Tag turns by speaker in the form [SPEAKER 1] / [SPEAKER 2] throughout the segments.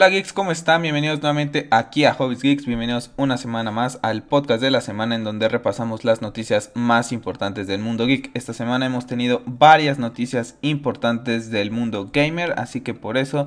[SPEAKER 1] Hola geeks, ¿cómo están? Bienvenidos nuevamente aquí a Hobbies Geeks, bienvenidos una semana más al podcast de la semana en donde repasamos las noticias más importantes del mundo geek. Esta semana hemos tenido varias noticias importantes del mundo gamer, así que por eso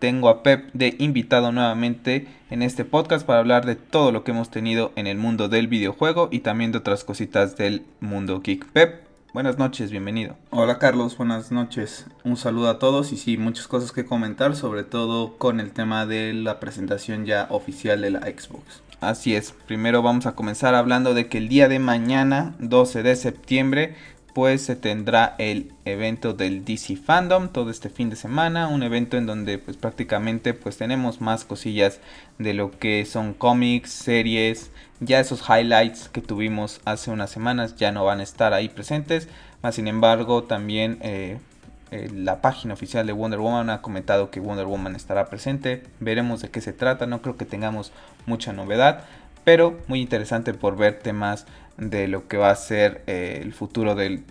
[SPEAKER 1] tengo a Pep de invitado nuevamente en este podcast para hablar de todo lo que hemos tenido en el mundo del videojuego y también de otras cositas del mundo geek. Pep, Buenas noches, bienvenido.
[SPEAKER 2] Hola Carlos, buenas noches. Un saludo a todos y sí, muchas cosas que comentar, sobre todo con el tema de la presentación ya oficial de la Xbox.
[SPEAKER 1] Así es, primero vamos a comenzar hablando de que el día de mañana, 12 de septiembre, pues se tendrá el evento del DC Fandom todo este fin de semana, un evento en donde pues prácticamente pues tenemos más cosillas de lo que son cómics, series, ya esos highlights que tuvimos hace unas semanas ya no van a estar ahí presentes, más sin embargo también eh, eh, la página oficial de Wonder Woman ha comentado que Wonder Woman estará presente, veremos de qué se trata, no creo que tengamos mucha novedad, pero muy interesante por ver temas de lo que va a ser eh, el futuro de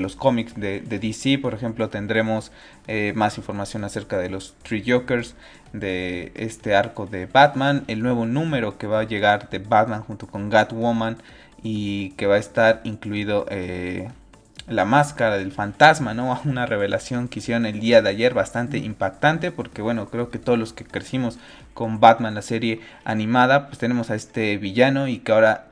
[SPEAKER 1] los cómics de, DC. Por ejemplo, tendremos eh, más información acerca de los Three Jokers, de este arco de Batman, el nuevo número que va a llegar de Batman junto con Catwoman y que va a estar incluido eh, la máscara del fantasma, ¿no? Una revelación que hicieron el día de ayer bastante impactante porque bueno, creo que todos los que crecimos con Batman, la serie animada, pues tenemos a este villano y que ahora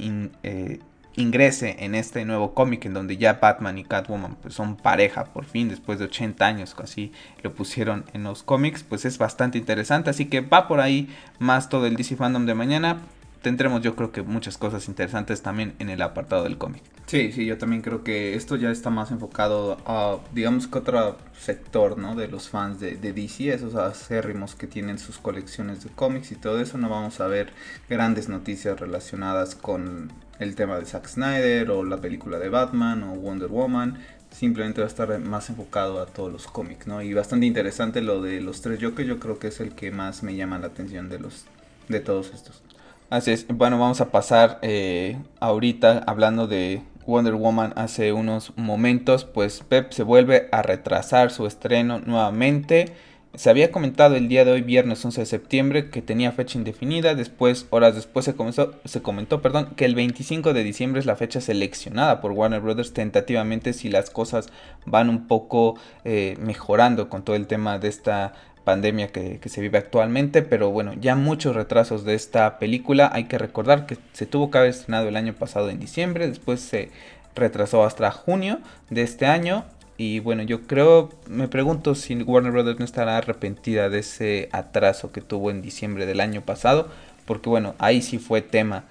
[SPEAKER 1] ingrese en este nuevo cómic en donde ya Batman y Catwoman pues, son pareja por fin después de 80 años así lo pusieron en los cómics pues es bastante interesante. Así que va por ahí más todo el DC Fandom de mañana tendremos yo creo que muchas cosas interesantes también en el apartado del cómic.
[SPEAKER 2] Sí, sí, yo también creo que esto ya está más enfocado a, digamos que otro sector, ¿no? De los fans de, DC, esos acérrimos que tienen sus colecciones de cómics y todo eso, no vamos a ver grandes noticias relacionadas con el tema de Zack Snyder o la película de Batman o Wonder Woman, simplemente va a estar más enfocado a todos los cómics, ¿no? Y bastante interesante lo de los tres Jokers, yo creo que es el que más me llama la atención de los de todos estos.
[SPEAKER 1] Así es, bueno, vamos a pasar eh, ahorita hablando de Wonder Woman hace unos momentos, pues Pep se vuelve a retrasar su estreno nuevamente. Se había comentado el día de hoy, viernes 11 de septiembre, que tenía fecha indefinida. Después, horas después, se, comenzó, se comentó perdón, que el 25 de diciembre es la fecha seleccionada por Warner Brothers tentativamente si las cosas van un poco eh, mejorando con todo el tema de esta pandemia que, se vive actualmente, pero bueno, ya muchos retrasos de esta película. Hay que recordar que se tuvo que haber estrenado el año pasado en diciembre, después se retrasó hasta junio de este año. Y bueno, yo creo, me pregunto si Warner Brothers no estará arrepentida de ese atraso que tuvo en diciembre del año pasado, porque bueno, ahí sí fue tema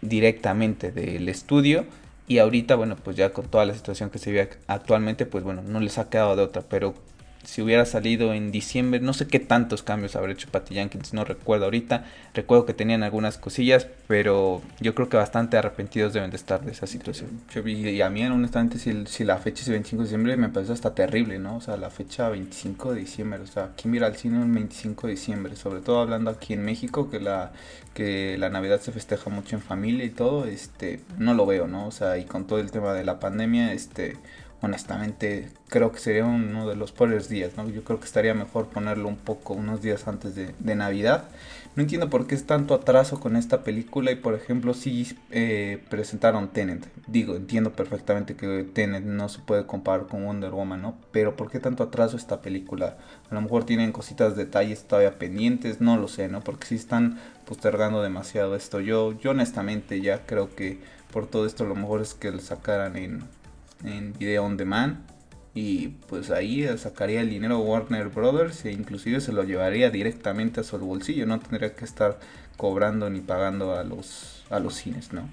[SPEAKER 1] directamente del estudio. Y ahorita, bueno, pues ya con toda la situación que se vive actualmente, pues bueno, no les ha quedado de otra. Pero si hubiera salido en diciembre, no sé qué tantos cambios habrá hecho Patty Jenkins, no recuerdo ahorita. Recuerdo que tenían algunas cosillas, pero yo creo que bastante arrepentidos deben de estar de esa situación.
[SPEAKER 2] y a mí, honestamente, si, si la fecha es el 25 de diciembre, me parece hasta terrible, ¿no? O sea, la fecha 25 de diciembre, o sea, aquí mira el cine el 25 de diciembre, sobre todo hablando aquí en México, que la, que la Navidad se festeja mucho en familia y todo, este, no lo veo, ¿no? O sea, y con todo el tema de la pandemia, este honestamente creo que sería uno de los peores días, ¿no? Yo creo que estaría mejor ponerlo un poco unos días antes de, Navidad. No entiendo por qué es tanto atraso con esta película y por ejemplo si eh, presentaron Tenet. Digo, entiendo perfectamente que Tenet no se puede comparar con Wonder Woman, ¿no? Pero ¿por qué tanto atraso esta película? A lo mejor tienen cositas, detalles todavía pendientes, no lo sé, ¿no? Porque si están postergando demasiado esto. Yo, yo honestamente ya creo que por todo esto lo mejor es que lo sacaran en en video on demand y pues ahí sacaría el dinero Warner Brothers e inclusive se lo llevaría directamente a su bolsillo, no tendría que estar cobrando ni pagando a los a los cines, ¿no?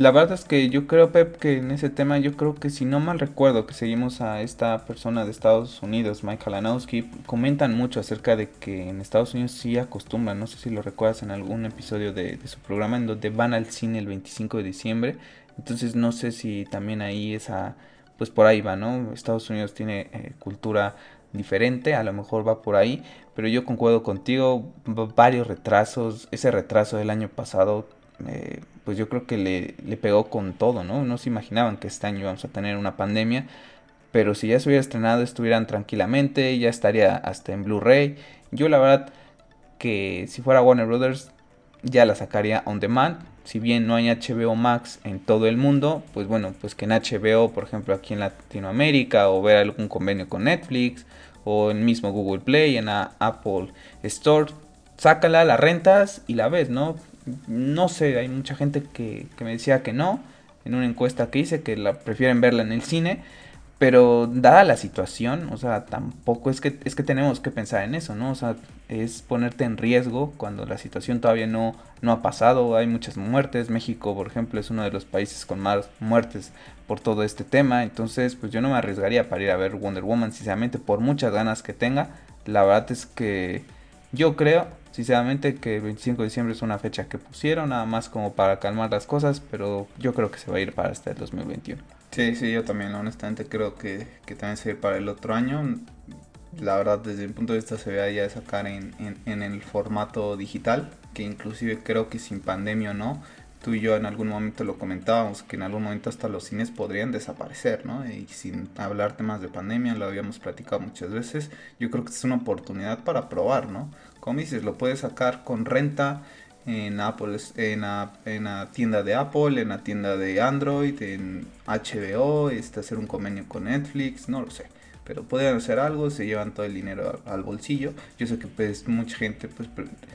[SPEAKER 1] La verdad es que yo creo, Pep, que en ese tema yo creo que si no mal recuerdo que seguimos a esta persona de Estados Unidos, Michael Anowski, comentan mucho acerca de que en Estados Unidos sí acostumbran, no sé si lo recuerdas en algún episodio de, de su programa, en donde van al cine el 25 de diciembre entonces no sé si también ahí esa, pues por ahí va, ¿no? Estados Unidos tiene eh, cultura diferente, a lo mejor va por ahí, pero yo concuerdo contigo, varios retrasos, ese retraso del año pasado, eh, pues yo creo que le, le, pegó con todo, ¿no? No se imaginaban que este año íbamos a tener una pandemia, pero si ya se hubiera estrenado estuvieran tranquilamente, ya estaría hasta en Blu-ray. Yo la verdad que si fuera Warner Brothers ya la sacaría on demand. Si bien no hay HBO Max en todo el mundo, pues bueno, pues que en HBO, por ejemplo, aquí en Latinoamérica, o ver algún convenio con Netflix, o en mismo Google Play, en la Apple Store, sácala, la rentas y la ves, ¿no? No sé, hay mucha gente que, que me decía que no, en una encuesta que hice, que la prefieren verla en el cine. Pero dada la situación, o sea, tampoco es que es que tenemos que pensar en eso, ¿no? O sea, es ponerte en riesgo cuando la situación todavía no, no ha pasado, hay muchas muertes, México, por ejemplo, es uno de los países con más muertes por todo este tema, entonces pues yo no me arriesgaría para ir a ver Wonder Woman, sinceramente, por muchas ganas que tenga, la verdad es que yo creo, sinceramente, que el 25 de diciembre es una fecha que pusieron, nada más como para calmar las cosas, pero yo creo que se va a ir para hasta el 2021.
[SPEAKER 2] Sí, sí, yo también, honestamente creo que, que también se ve para el otro año. La verdad, desde mi punto de vista se ve ya de sacar en, en, el formato digital, que inclusive creo que sin pandemia o no, tú y yo en algún momento lo comentábamos, que en algún momento hasta los cines podrían desaparecer, ¿no? Y sin hablar temas de pandemia, lo habíamos platicado muchas veces, yo creo que es una oportunidad para probar, ¿no? Como dices, lo puedes sacar con renta, en Apple, en la, en tienda de Apple, en la tienda de Android, en HBO, este, hacer un convenio con Netflix, no lo sé. Pero pueden hacer algo, se llevan todo el dinero al, bolsillo. Yo sé que pues mucha gente pues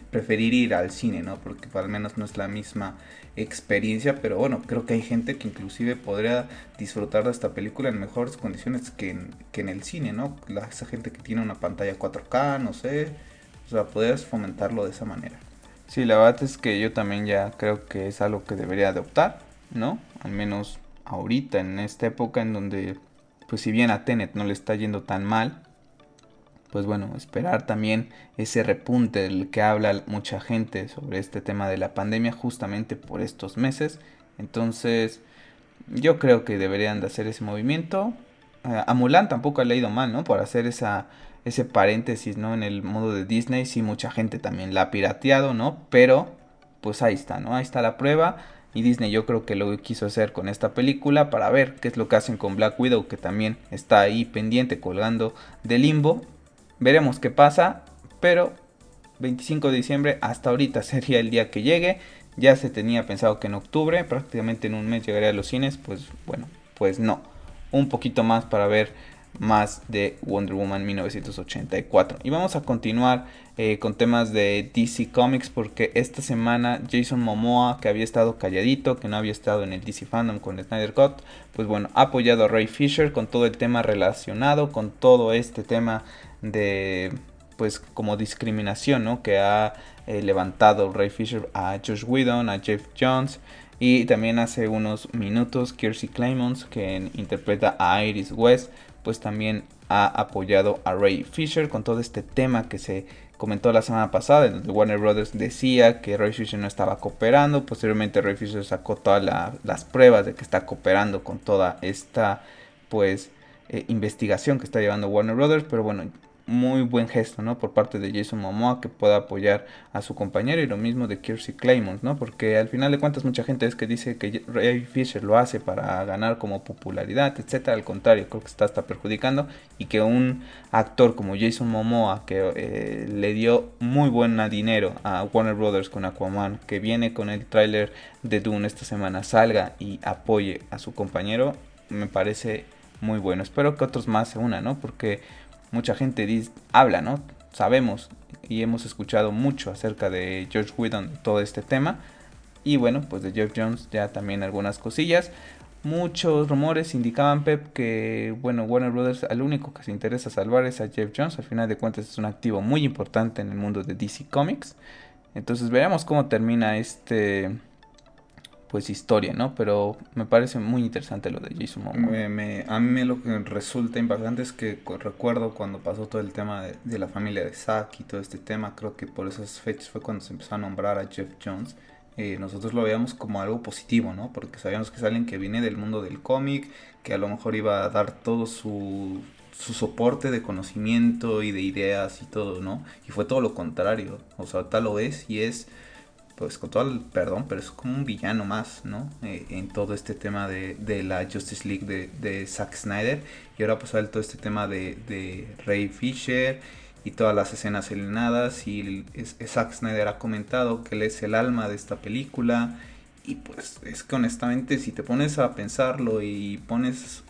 [SPEAKER 2] preferir ir al cine, ¿no? Porque al menos no es la misma experiencia, pero bueno, creo que hay gente que inclusive podría disfrutar de esta película en mejores condiciones que en, que en el cine, ¿no? Esa gente que tiene una pantalla 4K, no sé, o sea, podrías fomentarlo de esa manera.
[SPEAKER 1] Sí, la verdad es que yo también ya creo que es algo que debería adoptar, ¿no? Al menos ahorita, en esta época en donde, pues si bien a Tenet no le está yendo tan mal, pues bueno, esperar también ese repunte del que habla mucha gente sobre este tema de la pandemia justamente por estos meses. Entonces, yo creo que deberían de hacer ese movimiento. Eh, a Mulan tampoco ha leído mal, ¿no? Por hacer esa ese paréntesis, ¿no? En el modo de Disney, sí, mucha gente también la ha pirateado, ¿no? Pero, pues ahí está, ¿no? Ahí está la prueba. Y Disney yo creo que lo quiso hacer con esta película para ver qué es lo que hacen con Black Widow, que también está ahí pendiente, colgando de limbo. Veremos qué pasa, pero 25 de diciembre hasta ahorita sería el día que llegue. Ya se tenía pensado que en octubre, prácticamente en un mes llegaría a los cines, pues bueno, pues no. Un poquito más para ver más de Wonder Woman 1984. Y vamos a continuar eh, con temas de DC Comics porque esta semana Jason Momoa, que había estado calladito, que no había estado en el DC Fandom con Snyder Cut, pues bueno, ha apoyado a Ray Fisher con todo el tema relacionado, con todo este tema de pues como discriminación, ¿no? Que ha eh, levantado Ray Fisher a Josh Whedon, a Jeff Jones. Y también hace unos minutos Kiersey Clemons, que interpreta a Iris West, pues también ha apoyado a Ray Fisher con todo este tema que se comentó la semana pasada, en donde Warner Brothers decía que Ray Fisher no estaba cooperando, posteriormente Ray Fisher sacó todas las pruebas de que está cooperando con toda esta pues eh, investigación que está llevando Warner Brothers, pero bueno, muy buen gesto, ¿no? Por parte de Jason Momoa que pueda apoyar a su compañero y lo mismo de Kiersey Claymont, ¿no? Porque al final de cuentas mucha gente es que dice que Ray Fisher lo hace para ganar como popularidad, etcétera. Al contrario, creo que está hasta perjudicando y que un actor como Jason Momoa que eh, le dio muy buen dinero a Warner Brothers con Aquaman, que viene con el tráiler de Dune esta semana salga y apoye a su compañero, me parece muy bueno. Espero que otros más se unan, ¿no? Porque mucha gente dice, habla, ¿no? Sabemos y hemos escuchado mucho acerca de George Whedon, todo este tema. Y bueno, pues de Jeff Jones ya también algunas cosillas. Muchos rumores indicaban, Pep, que bueno, Warner Brothers al único que se interesa salvar es a Jeff Jones. Al final de cuentas es un activo muy importante en el mundo de DC Comics. Entonces veremos cómo termina este pues historia, ¿no? Pero me parece muy interesante lo de Jason Momoa.
[SPEAKER 2] a mí lo que resulta impactante es que recuerdo cuando pasó todo el tema de, la familia de Zack y todo este tema, creo que por esas fechas fue cuando se empezó a nombrar a Jeff Jones. Eh, nosotros lo veíamos como algo positivo, ¿no? Porque sabíamos que es alguien que viene del mundo del cómic, que a lo mejor iba a dar todo su, su soporte de conocimiento y de ideas y todo, ¿no? Y fue todo lo contrario. O sea, tal lo es y es pues con todo el perdón, pero es como un villano más, ¿no? Eh, en todo este tema de, de la Justice League de, de, Zack Snyder. Y ahora pues todo este tema de, de Ray Fisher y todas las escenas eliminadas y Zack Snyder ha comentado que él es el alma de esta película y pues es que honestamente si te pones a pensarlo y pones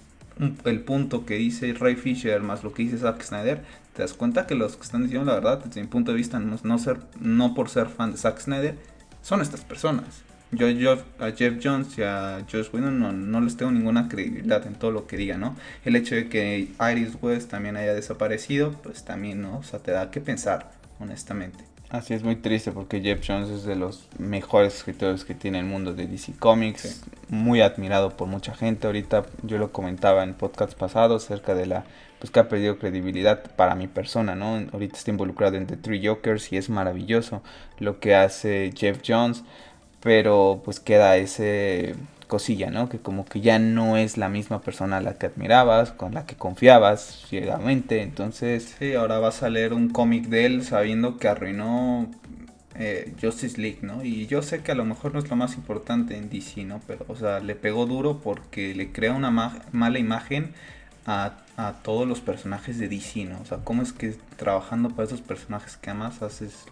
[SPEAKER 2] el punto que dice Ray Fisher más lo que dice Zack Snyder, te das cuenta que los que están diciendo la verdad, desde mi punto de vista, no, ser, no por ser fan de Zack Snyder, son estas personas. Yo, yo a Jeff Jones y a Josh Whedon no, no, les tengo ninguna credibilidad en todo lo que diga, ¿no? El hecho de que Iris West también haya desaparecido, pues también, ¿no? O sea, te da que pensar, honestamente.
[SPEAKER 1] Así es muy triste porque Jeff Jones es de los mejores escritores que tiene el mundo de DC Comics, muy admirado por mucha gente. Ahorita yo lo comentaba en podcasts pasados acerca de la pues que ha perdido credibilidad para mi persona, ¿no? Ahorita está involucrado en The Three Jokers y es maravilloso lo que hace Jeff Jones, pero pues queda ese cosilla, ¿no? Que como que ya no es la misma persona a la que admirabas, con la que confiabas ciegamente, entonces...
[SPEAKER 2] Sí, ahora vas a leer un cómic de él sabiendo que arruinó eh, Justice League, ¿no? Y yo sé que a lo mejor no es lo más importante en DC, ¿no? Pero, o sea, le pegó duro porque le crea una mala imagen a, a, todos los personajes de DC, ¿no? O sea, ¿cómo es que trabajando para esos personajes que amas haces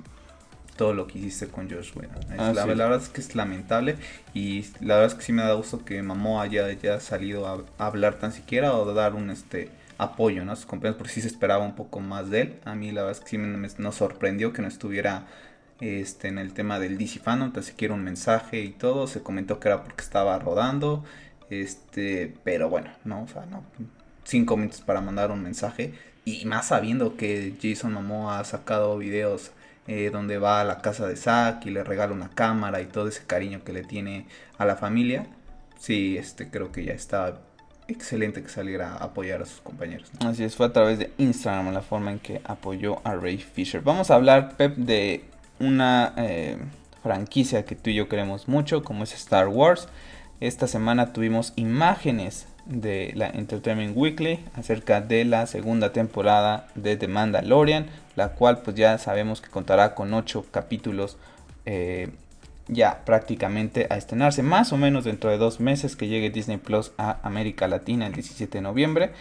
[SPEAKER 2] todo lo que hiciste con Josh Whedon. la, verdad es que es lamentable y la verdad es que sí me da gusto que Mamó haya, haya salido a, hablar tan siquiera o dar un este apoyo ¿no? a sus compañeros porque sí se esperaba un poco más de él. A mí la verdad es que sí me, nos sorprendió que no estuviera este, en el tema del DC Fandom, entonces siquiera un mensaje y todo, se comentó que era porque estaba rodando, este, pero bueno, no, o sea, no, cinco minutos para mandar un mensaje y más sabiendo que Jason Momoa ha sacado videos eh, donde va a la casa de Zack y le regala una cámara y todo ese cariño que le tiene a la familia, sí, este, creo que ya está excelente que saliera a apoyar a sus compañeros.
[SPEAKER 1] Así es, fue a través de Instagram la forma en que apoyó a Ray Fisher. Vamos a hablar, Pep, de una eh, franquicia que tú y yo queremos mucho, como es Star Wars. Esta semana tuvimos imágenes de la Entertainment Weekly acerca de la segunda temporada de The Mandalorian, la cual pues ya sabemos que contará con 8 capítulos eh, ya prácticamente a estrenarse, más o menos dentro de dos meses que llegue Disney Plus a América Latina el 17 de noviembre,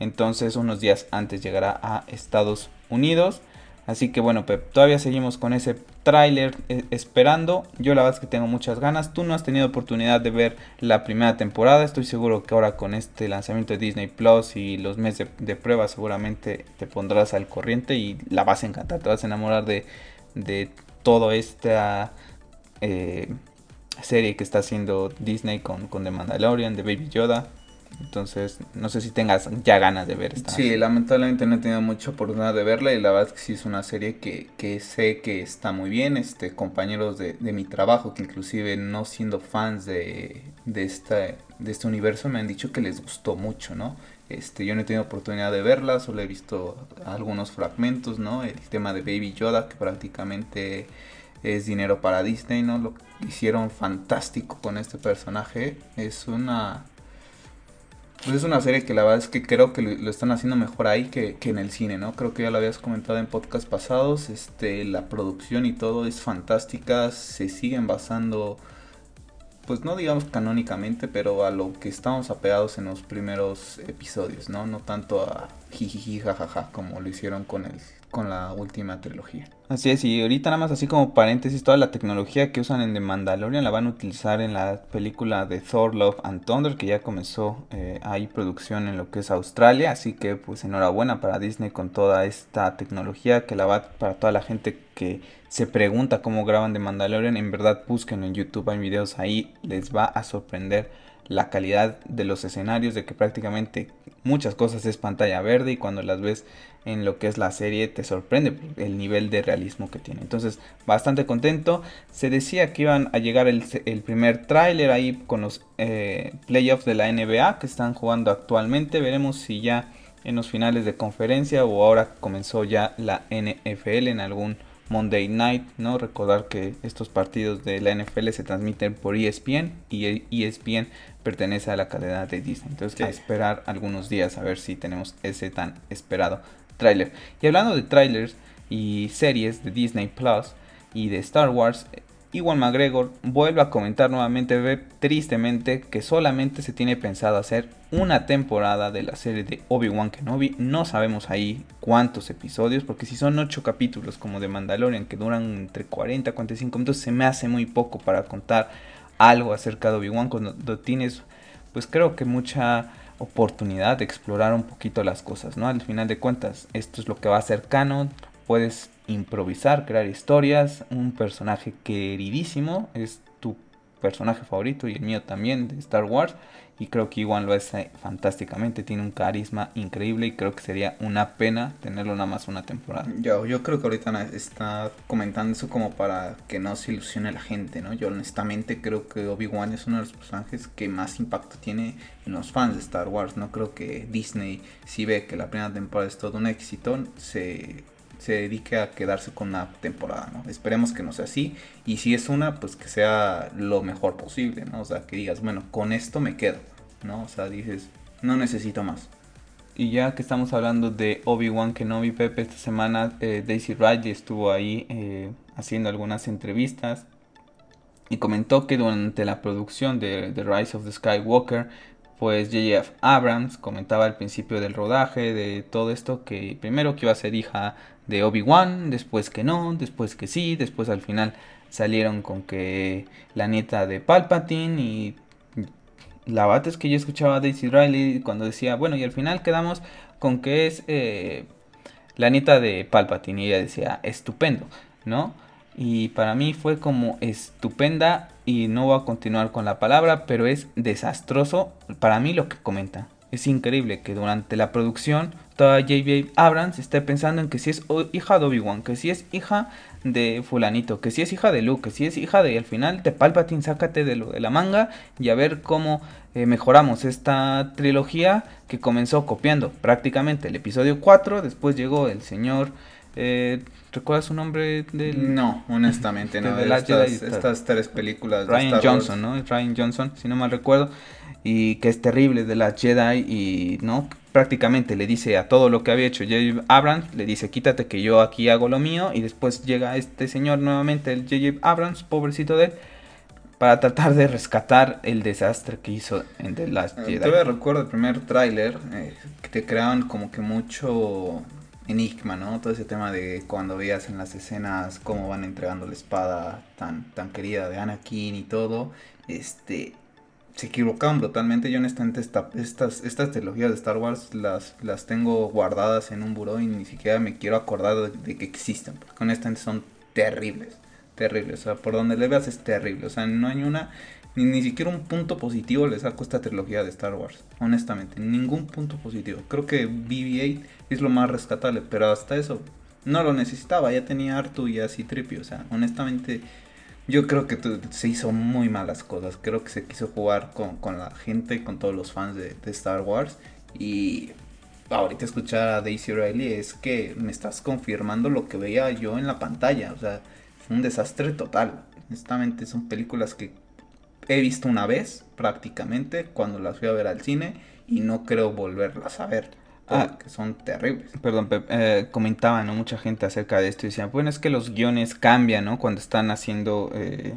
[SPEAKER 1] entonces unos días antes llegará a Estados Unidos. Así que bueno, todavía seguimos con ese tráiler eh, esperando. Yo la verdad es que tengo muchas ganas. Tú no has tenido oportunidad de ver la primera temporada. Estoy seguro que ahora con este lanzamiento de Disney Plus y los meses de, prueba seguramente te pondrás al corriente y la vas a encantar. Te vas a enamorar de, de toda esta eh, serie que está haciendo Disney con, con The Mandalorian, de Baby Yoda. Entonces, no sé si tengas ya ganas de ver esta.
[SPEAKER 2] Sí, lamentablemente no he tenido mucha oportunidad de verla y la verdad es que sí es una serie que, que sé que está muy bien. Este, compañeros de, de mi trabajo que inclusive no siendo fans de, de, esta, de este universo me han dicho que les gustó mucho, ¿no? Este, yo no he tenido oportunidad de verla, solo he visto algunos fragmentos, ¿no? El tema de Baby Yoda que prácticamente es dinero para Disney, ¿no? Lo hicieron fantástico con este personaje. Es una pues es una serie que la verdad es que creo que lo, están haciendo mejor ahí que, en el cine, ¿no? Creo que ya lo habías comentado en podcast pasados, este, la producción y todo es fantástica, se siguen basando, pues no digamos canónicamente, pero a lo que estamos apegados en los primeros episodios, ¿no? No tanto a jijiji jajaja como lo hicieron con el con la última trilogía.
[SPEAKER 1] Así es, y ahorita nada más así como paréntesis, toda la tecnología que usan en The Mandalorian la van a utilizar en la película de Thor, Love and Thunder, que ya comenzó eh, ahí producción en lo que es Australia, así que pues enhorabuena para Disney con toda esta tecnología que la va para toda la gente que se pregunta cómo graban The Mandalorian, en verdad busquen en YouTube, hay videos ahí, les va a sorprender la calidad de los escenarios, de que prácticamente muchas cosas es pantalla verde y cuando las ves en lo que es la serie te sorprende el nivel de realismo que tiene. Entonces, bastante contento. Se decía que iban a llegar el, primer tráiler ahí con los eh, playoffs de la NBA que están jugando actualmente. Veremos si ya en los finales de conferencia o ahora comenzó ya la NFL en algún Monday Night, ¿no? Recordar que estos partidos de la NFL se transmiten por ESPN y ESPN pertenece a la cadena de Disney. Entonces, a esperar algunos días a ver si tenemos ese tan esperado Y hablando de trailers y series de Disney Plus y de Star Wars, Iwan McGregor vuelve a comentar nuevamente tristemente que solamente se tiene pensado hacer una temporada de la serie de Obi-Wan Kenobi. No sabemos ahí cuántos episodios, porque si son 8 capítulos como de Mandalorian que duran entre 40 y 45 minutos, se me hace muy poco para contar algo acerca de Obi-Wan cuando tienes, pues creo que mucha oportunidad de explorar un poquito las cosas, ¿no? Al final de cuentas, esto es lo que va a ser canon, puedes improvisar, crear historias, un personaje queridísimo, es tu personaje favorito y el mío también de Star Wars y creo que Iwan lo hace fantásticamente, tiene un carisma increíble y creo que sería una pena tenerlo nada más una temporada.
[SPEAKER 2] Yo, yo creo que ahorita está comentando eso como para que no se ilusione la gente, ¿no? Yo honestamente creo que Obi-Wan es uno de los personajes que más impacto tiene en los fans de Star Wars, no creo que Disney si ve que la primera temporada es todo un éxito, se se dedique a quedarse con una temporada, ¿no? Esperemos que no sea así. Y si es una, pues que sea lo mejor posible, ¿no? O sea, que digas, bueno, con esto me quedo, ¿no? O sea, dices, no necesito más.
[SPEAKER 1] Y ya que estamos hablando de Obi-Wan Kenobi, Pepe, esta semana eh, Daisy Ridley estuvo ahí eh, haciendo algunas entrevistas y comentó que durante la producción de The Rise of the Skywalker pues J.F. Abrams comentaba al principio del rodaje de todo esto que primero que iba a ser hija de Obi-Wan, después que no, después que sí, después al final salieron con que la nieta de Palpatine y la bata es que yo escuchaba a Daisy Riley cuando decía, bueno, y al final quedamos con que es eh, la nieta de Palpatine y ella decía, estupendo, ¿no? Y para mí fue como estupenda y no voy a continuar con la palabra, pero es desastroso para mí lo que comenta. Es increíble que durante la producción toda J.J. Abrams esté pensando en que si es hija de Obi-Wan, que si es hija de fulanito, que si es hija de Luke, que si es hija de... al final de Palpatine, sácate de lo de la manga y a ver cómo eh, mejoramos esta trilogía que comenzó copiando prácticamente el episodio 4, después llegó el señor... Eh, ¿Recuerdas su nombre del.?
[SPEAKER 2] No, honestamente, no. De, estas, tres películas.
[SPEAKER 1] Ryan Johnson, ¿no? Ryan Johnson, si no mal recuerdo. Y que es terrible de la Jedi y, ¿no? Prácticamente le dice a todo lo que había hecho J.J. Abrams, le dice, quítate que yo aquí hago lo mío. Y después llega este señor nuevamente, el J.J. Abrams, pobrecito de él, para tratar de rescatar el desastre que hizo en The Last
[SPEAKER 2] eh, Jedi. Todavía recuerdo el primer tráiler, eh, que te creaban como que mucho enigma, ¿no? Todo ese tema de cuando veías en las escenas cómo van entregando la espada tan, tan querida de Anakin y todo, este, se equivocaban brutalmente. Yo honestamente esta, estas, estas trilogías de Star Wars las, las tengo guardadas en un buró y ni siquiera me quiero acordar de, que existen, porque honestamente son terribles, terribles. O sea, por donde le veas es terrible. O sea, no hay una ni, ni siquiera un punto positivo le saco a esta trilogía de Star Wars. Honestamente, ningún punto positivo. Creo que BB-8 es lo más rescatable, pero hasta eso no lo necesitaba. Ya tenía Artu y así Tripio. O sea, honestamente, yo creo que se hizo muy malas cosas. Creo que se quiso jugar con, la gente, con todos los fans de, Star Wars. Y ahorita escuchar a Daisy Riley es que me estás confirmando lo que veía yo en la pantalla. O sea, un desastre total. Honestamente, son películas que he visto una vez prácticamente cuando las fui a ver al cine y no creo volverlas a ver. Ah, que son terribles.
[SPEAKER 1] Perdón, eh, comentaban ¿no? mucha gente acerca de esto y decían, bueno, es que los guiones cambian, ¿no? Cuando están haciendo eh,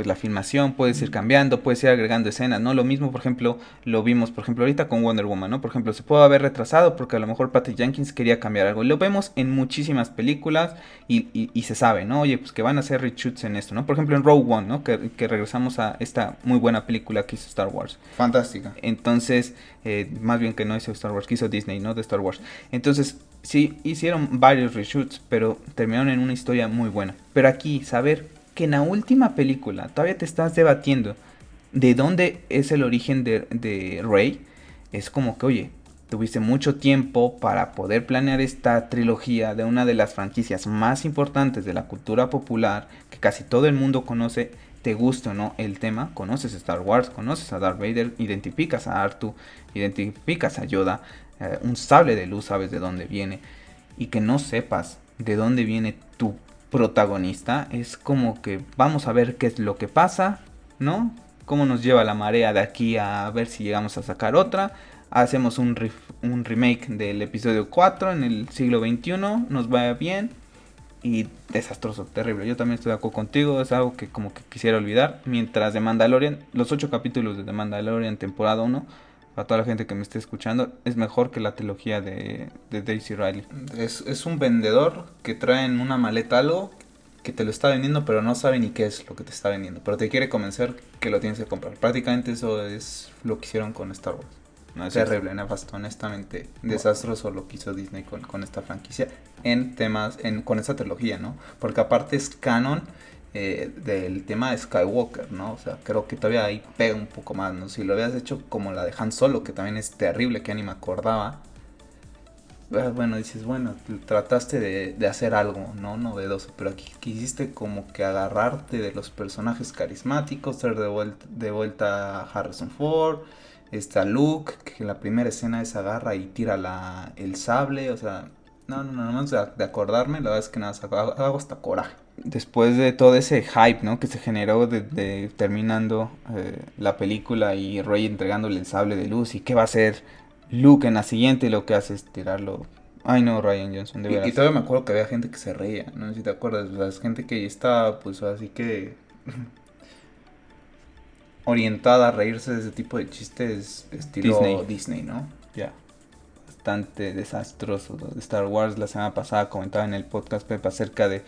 [SPEAKER 1] pues la filmación, puedes ir cambiando, puedes ir agregando escenas, ¿no? Lo mismo, por ejemplo, lo vimos, por ejemplo, ahorita con Wonder Woman, ¿no? Por ejemplo, se puede haber retrasado porque a lo mejor Patty Jenkins quería cambiar algo. Lo vemos en muchísimas películas y, y, se sabe, ¿no? Oye, pues que van a hacer reshoots en esto, ¿no? Por ejemplo, en Rogue One, ¿no? Que, que regresamos a esta muy buena película que hizo Star Wars.
[SPEAKER 2] Fantástica.
[SPEAKER 1] Entonces, eh, más bien que no hizo Star Wars, que hizo Disney, ¿no? De Star Wars. Entonces, sí, hicieron varios reshoots, pero terminaron en una historia muy buena. Pero aquí, saber que en la última película todavía te estás debatiendo de dónde es el origen de, de Rey, es como que, oye, tuviste mucho tiempo para poder planear esta trilogía de una de las franquicias más importantes de la cultura popular, que casi todo el mundo conoce, te gusta o no el tema, conoces Star Wars, conoces a Darth Vader, identificas a Artu, identificas a Yoda, eh, un sable de luz sabes de dónde viene, y que no sepas de dónde viene tu protagonista. Es como que vamos a ver qué es lo que pasa, ¿no? Cómo nos lleva la marea de aquí a ver si llegamos a sacar otra. Hacemos un, remake del episodio 4 en el siglo XXI, nos va bien. y desastroso, terrible. Yo también estoy de acuerdo contigo, es algo que como que quisiera olvidar. Mientras de Mandalorian, los ocho capítulos de The Mandalorian temporada 1, para toda la gente que me esté escuchando, es mejor que la trilogía de, de Daisy Riley.
[SPEAKER 2] Es, es un vendedor que trae en una maleta algo que te lo está vendiendo, pero no sabe ni qué es lo que te está vendiendo. Pero te quiere convencer que lo tienes que comprar. Prácticamente eso es lo que hicieron con Star Wars. No, es terrible, nefasto, honestamente. Desastroso lo que hizo Disney con, con esta franquicia en temas, en, con esta trilogía, ¿no? Porque aparte es canon eh, del tema de Skywalker, ¿no? O sea, creo que todavía ahí pega un poco más, ¿no? Si lo habías hecho como la de Han Solo, que también es terrible, que ni me acordaba. Ah, bueno, dices, bueno, trataste de, de hacer algo, ¿no? Novedoso, pero aquí quisiste como que agarrarte de los personajes carismáticos, traer de vuelta, a Harrison Ford, está Luke, que en la primera escena es agarra y tira el sable, o sea, no, no, no, no, de, acordarme, la verdad es que nada, hago, hasta coraje.
[SPEAKER 1] Después de todo ese hype, ¿no? Que se generó de, terminando eh, la película y Rey entregándole el sable de luz y qué va a hacer Luke en la siguiente y lo que hace es tirarlo Ay no, Ryan Johnson,
[SPEAKER 2] de y, y, todavía me acuerdo que había gente que se reía, no sé si te acuerdas, es gente que está, pues así que orientada a reírse de ese tipo de chistes estilo Disney, ¿no?
[SPEAKER 1] Ya. Bastante desastroso. De Star Wars la semana pasada comentaba en el podcast Pepe acerca de,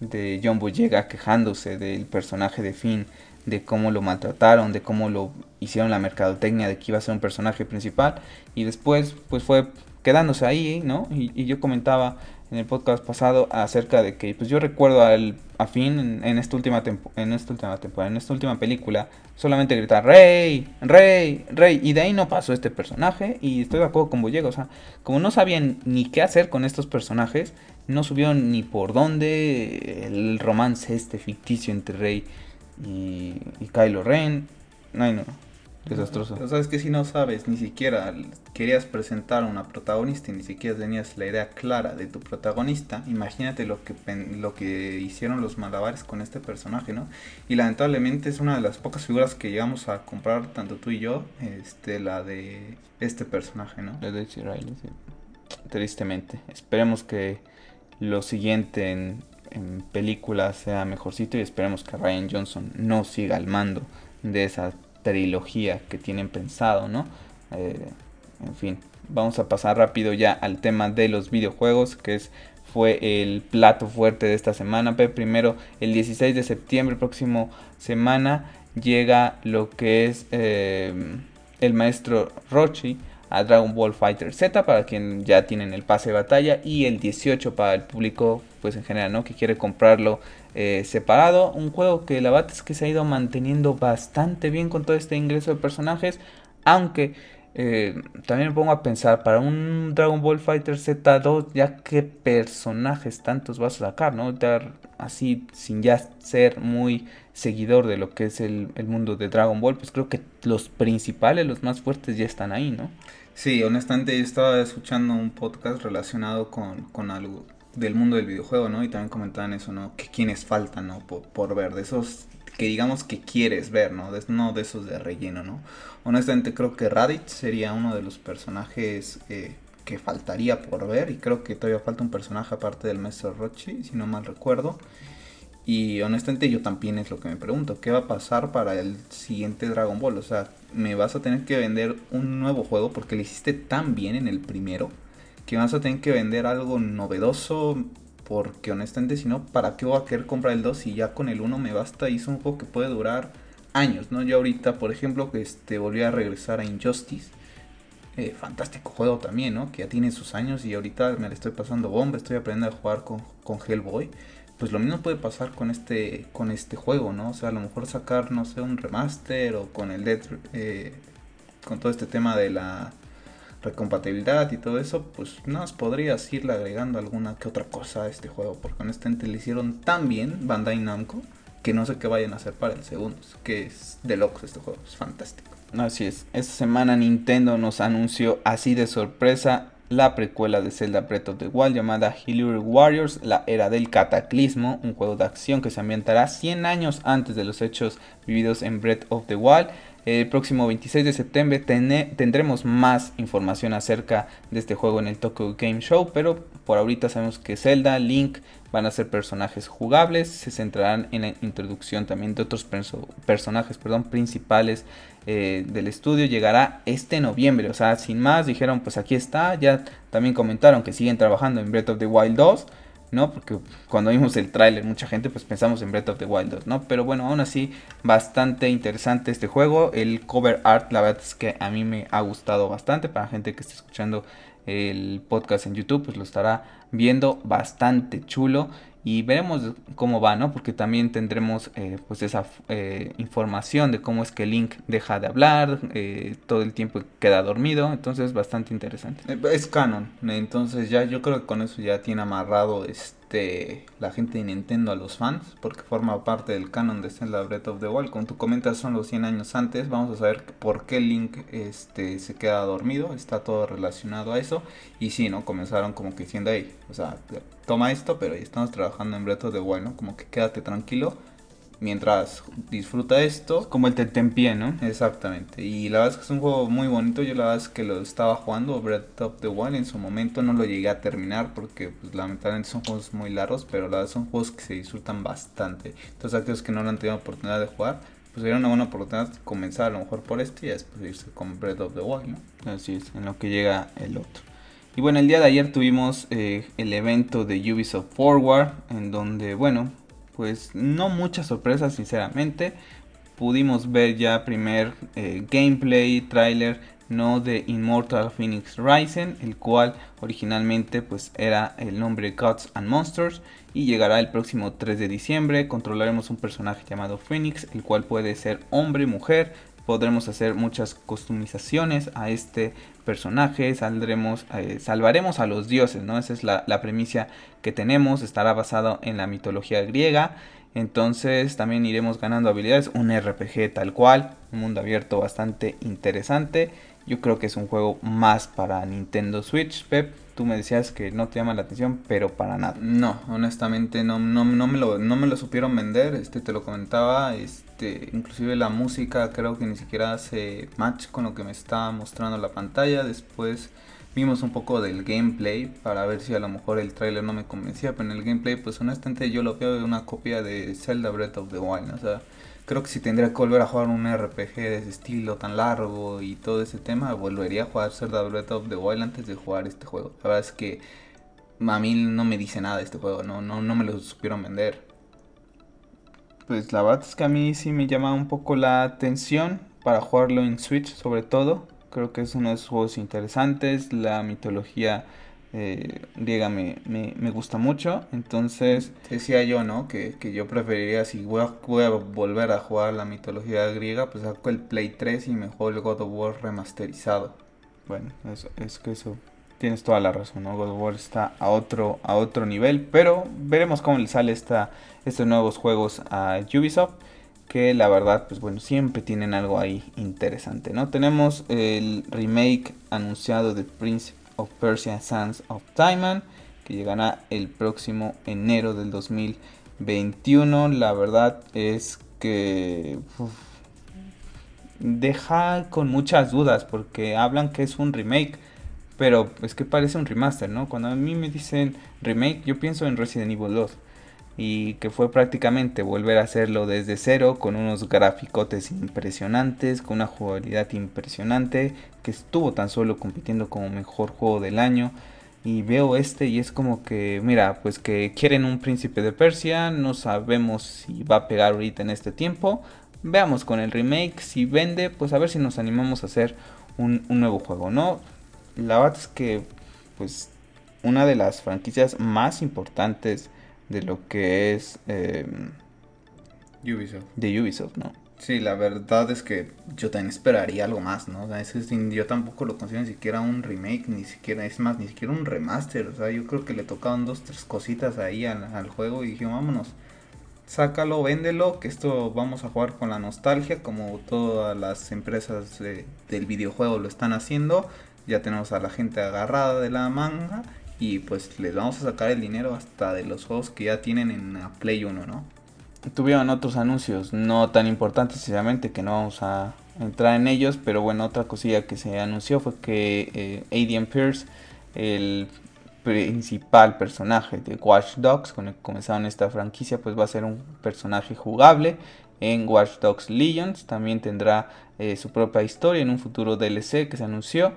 [SPEAKER 1] de John Boyega quejándose del personaje de Finn, de cómo lo maltrataron, de cómo lo hicieron la mercadotecnia, de que iba a ser un personaje principal y después pues fue quedándose ahí, ¿no? Y, y yo comentaba en el podcast pasado acerca de que pues yo recuerdo al, a Finn en, esta última en esta última temporada, en esta última película, solamente gritar Rey, Rey, Rey, y de ahí no pasó este personaje, y estoy de acuerdo con Boyega, o sea, como no sabían ni qué hacer con estos personajes, no subieron ni por dónde el romance este ficticio entre Rey y, y Kylo Ren, no, no, Desastroso.
[SPEAKER 2] O sea, es que si no sabes, ni siquiera querías presentar a una protagonista y ni siquiera tenías la idea clara de tu protagonista, imagínate lo que, lo que hicieron los malabares con este personaje, ¿no? Y lamentablemente es una de las pocas figuras que llegamos a comprar, tanto tú y yo, este, la de este personaje, ¿no?
[SPEAKER 1] La de Riley, sí. Tristemente. Esperemos que lo siguiente en, en película sea mejorcito y esperemos que Ryan Johnson no siga al mando de esa trilogía que tienen pensado, ¿no? Eh, en fin, vamos a pasar rápido ya al tema de los videojuegos, que es fue el plato fuerte de esta semana. Pero primero, el 16 de septiembre, próximo semana, llega lo que es eh, el maestro Rochi a Dragon Ball Fighter Z para quien ya tienen el pase de batalla y el 18 para el público pues en general no que quiere comprarlo eh, separado. Un juego que la verdad es que se ha ido manteniendo bastante bien con todo este ingreso de personajes aunque eh, también me pongo a pensar para un Dragon Ball Fighter Z2 ya qué personajes tantos vas a sacar no así sin ya ser muy seguidor de lo que es el, el mundo de Dragon Ball pues creo que los principales los más fuertes ya están ahí no
[SPEAKER 2] Sí, honestamente yo estaba escuchando un podcast relacionado con, con algo del mundo del videojuego, ¿no? Y también comentaban eso, ¿no? Que quienes faltan, ¿no? Por, ver, de esos que digamos que quieres ver, ¿no? De, no de esos de relleno, ¿no? Honestamente creo que Raditz sería uno de los personajes eh, que faltaría por ver y creo que todavía falta un personaje aparte del maestro Rochi, si no mal recuerdo. Y honestamente yo también es lo que me pregunto, ¿qué va a pasar para el siguiente Dragon Ball? O sea, me vas a tener que vender un nuevo juego porque le hiciste tan bien en el primero que vas a tener que vender algo novedoso porque honestamente si no, ¿para qué voy a querer comprar el 2 si ya con el 1 me basta y es un juego que puede durar años, ¿no? Yo ahorita, por ejemplo, que este, volví a regresar a Injustice. Eh, fantástico juego también, ¿no? Que ya tiene sus años y ahorita me le estoy pasando bomba, estoy aprendiendo a jugar con, con Hellboy pues lo mismo puede pasar con este con este juego, ¿no? O sea, a lo mejor sacar, no sé, un remaster o con el Dead, eh, con todo este tema de la recompatibilidad y todo eso, pues no podrías irle agregando alguna que otra cosa a este juego, porque honestamente le hicieron tan bien Bandai Namco que no sé qué vayan a hacer para el segundo, que es de locos este juego, es fantástico.
[SPEAKER 1] Así es, esta semana Nintendo nos anunció así de sorpresa la precuela de Zelda Breath of the Wild llamada Hyrule Warriors, la era del cataclismo, un juego de acción que se ambientará 100 años antes de los hechos vividos en Breath of the Wild. El próximo 26 de septiembre tendremos más información acerca de este juego en el Tokyo Game Show, pero por ahorita sabemos que Zelda, Link van a ser personajes jugables, se centrarán en la introducción también de otros personajes perdón, principales eh, del estudio, llegará este noviembre, o sea, sin más, dijeron pues aquí está, ya también comentaron que siguen trabajando en Breath of the Wild 2, ¿no? Porque cuando vimos el tráiler, mucha gente pues pensamos en Breath of the Wild 2, ¿no? Pero bueno, aún así, bastante interesante este juego. El cover art, la verdad es que a mí me ha gustado bastante. Para gente que esté escuchando el podcast en YouTube, pues lo estará viendo bastante chulo y veremos cómo va, ¿no? Porque también tendremos eh, pues esa eh, información de cómo es que Link deja de hablar, eh, todo el tiempo queda dormido, entonces bastante interesante.
[SPEAKER 2] Es canon, entonces ya yo creo que con eso ya tiene amarrado este este, la gente de Nintendo a los fans, porque forma parte del canon de Zelda Breath of the Wild. Como tú comentas, son los 100 años antes. Vamos a saber por qué Link este, se queda dormido. Está todo relacionado a eso. Y sí, ¿no? Comenzaron como que diciendo ahí, o sea, toma esto, pero ya estamos trabajando en Breath of the Wild, ¿no? Como que quédate tranquilo mientras disfruta esto.
[SPEAKER 1] Como el Tetempie, ¿no?
[SPEAKER 2] Exactamente. Y la verdad es que es un juego muy bonito. Yo la verdad es que lo estaba jugando, Breath of the Wild. En su momento no lo llegué a terminar porque pues, lamentablemente son juegos muy largos, pero la verdad son juegos que se disfrutan bastante. Entonces aquellos que no lo han tenido oportunidad de jugar, pues sería una buena oportunidad de comenzar a lo mejor por este y después irse con Breath of the Wild, ¿no?
[SPEAKER 1] Así es, en lo que llega el otro. Y bueno, el día de ayer tuvimos eh, el evento de Ubisoft Forward, en donde, bueno, pues no muchas sorpresas sinceramente. Pudimos ver ya primer eh, gameplay, trailer, no de Immortal Phoenix Rising, el cual originalmente pues era el nombre Gods and Monsters y llegará el próximo 3 de diciembre. Controlaremos un personaje llamado Phoenix, el cual puede ser hombre, mujer, podremos hacer muchas customizaciones a este personaje, saldremos, eh, salvaremos a los dioses, ¿no? Esa es la, la premisa que tenemos, estará basado en la mitología griega, entonces también iremos ganando habilidades, un RPG tal cual, un mundo abierto bastante interesante, yo creo que es un juego más para Nintendo Switch, Pep, tú me decías que no te llama la atención, pero para nada.
[SPEAKER 2] No, honestamente no, no, no, me, lo, no me lo supieron vender, este te lo comentaba, este inclusive la música creo que ni siquiera hace match con lo que me está mostrando la pantalla. Después vimos un poco del gameplay para ver si a lo mejor el trailer no me convencía, pero en el gameplay pues honestamente yo lo veo de una copia de Zelda Breath of the Wild, o sea, creo que si tendría que volver a jugar un RPG de ese estilo tan largo y todo ese tema, volvería a jugar Zelda Breath of the Wild antes de jugar este juego. La verdad es que a mí no me dice nada este juego, no, no, no me lo supieron vender
[SPEAKER 1] pues la verdad es que a mí sí me llama un poco la atención para jugarlo en Switch sobre todo. Creo que es uno de esos juegos interesantes. La mitología eh, griega me, me, gusta mucho. Entonces...
[SPEAKER 2] Decía yo, ¿no? Que, yo preferiría, si voy a, voy a, volver a jugar la mitología griega, pues saco el Play 3 y mejor el God of War remasterizado.
[SPEAKER 1] Bueno, es, es que eso tienes toda la razón, ¿no? God of War está a otro, a otro nivel, pero veremos cómo le sale esta, estos nuevos juegos a Ubisoft, que la verdad, pues bueno, siempre tienen algo ahí interesante, ¿no? Tenemos el remake anunciado de Prince of Persia Sands of Time, que llegará el próximo enero del 2021. La verdad es que deja con muchas dudas porque hablan que es un remake pero es que parece un remaster, ¿no? Cuando a mí me dicen remake, yo pienso en Resident Evil 2. Y que fue prácticamente volver a hacerlo desde cero, con unos graficotes impresionantes, con una jugabilidad impresionante, que estuvo tan solo compitiendo como mejor juego del año. Y veo este y es como que, mira, pues que quieren un príncipe de Persia, no sabemos si va a pegar ahorita en este tiempo. Veamos con el remake, si vende, pues a ver si nos animamos a hacer un, un nuevo juego, ¿no? la verdad es que, pues, una de las franquicias más importantes de lo que es em,
[SPEAKER 2] Ubisoft.
[SPEAKER 1] De Ubisoft, ¿no?
[SPEAKER 2] Sí, la verdad es que yo también esperaría algo más, ¿no? O sea, yo tampoco lo considero ni siquiera un remake, ni siquiera, es más, ni siquiera un remaster. O sea, yo creo que le tocaban dos, tres cositas ahí al, juego y dije, vámonos, sácalo, véndelo, que esto vamos a jugar con la nostalgia, como todas las empresas del videojuego lo están haciendo ya tenemos a la gente agarrada de la manga y pues les vamos a sacar el dinero hasta de los juegos que ya tienen en la Play 1, ¿no?
[SPEAKER 1] Tuvieron otros anuncios no tan importantes, sinceramente, que no vamos a, entrar en ellos, pero bueno, otra cosilla que se anunció fue que eh, Adrian Pierce, el principal personaje de Watch Dogs, con el que comenzaron esta franquicia, pues va a ser un personaje jugable en Watch Dogs Legions. También tendrá eh, su propia historia en un futuro DLC que se anunció.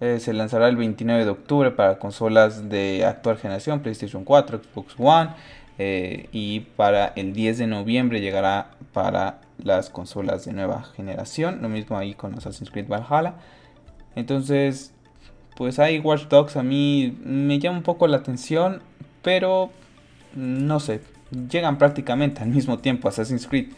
[SPEAKER 1] Eh, se lanzará el 29 de octubre para consolas de actual generación, PlayStation 4, Xbox One. Eh, y para el 10 de noviembre llegará para las consolas de nueva generación. Lo mismo ahí con Assassin's Creed Valhalla. Entonces, pues hay Watch Dogs a mí me llama un poco la atención, pero no sé, llegan prácticamente al mismo tiempo Assassin's Creed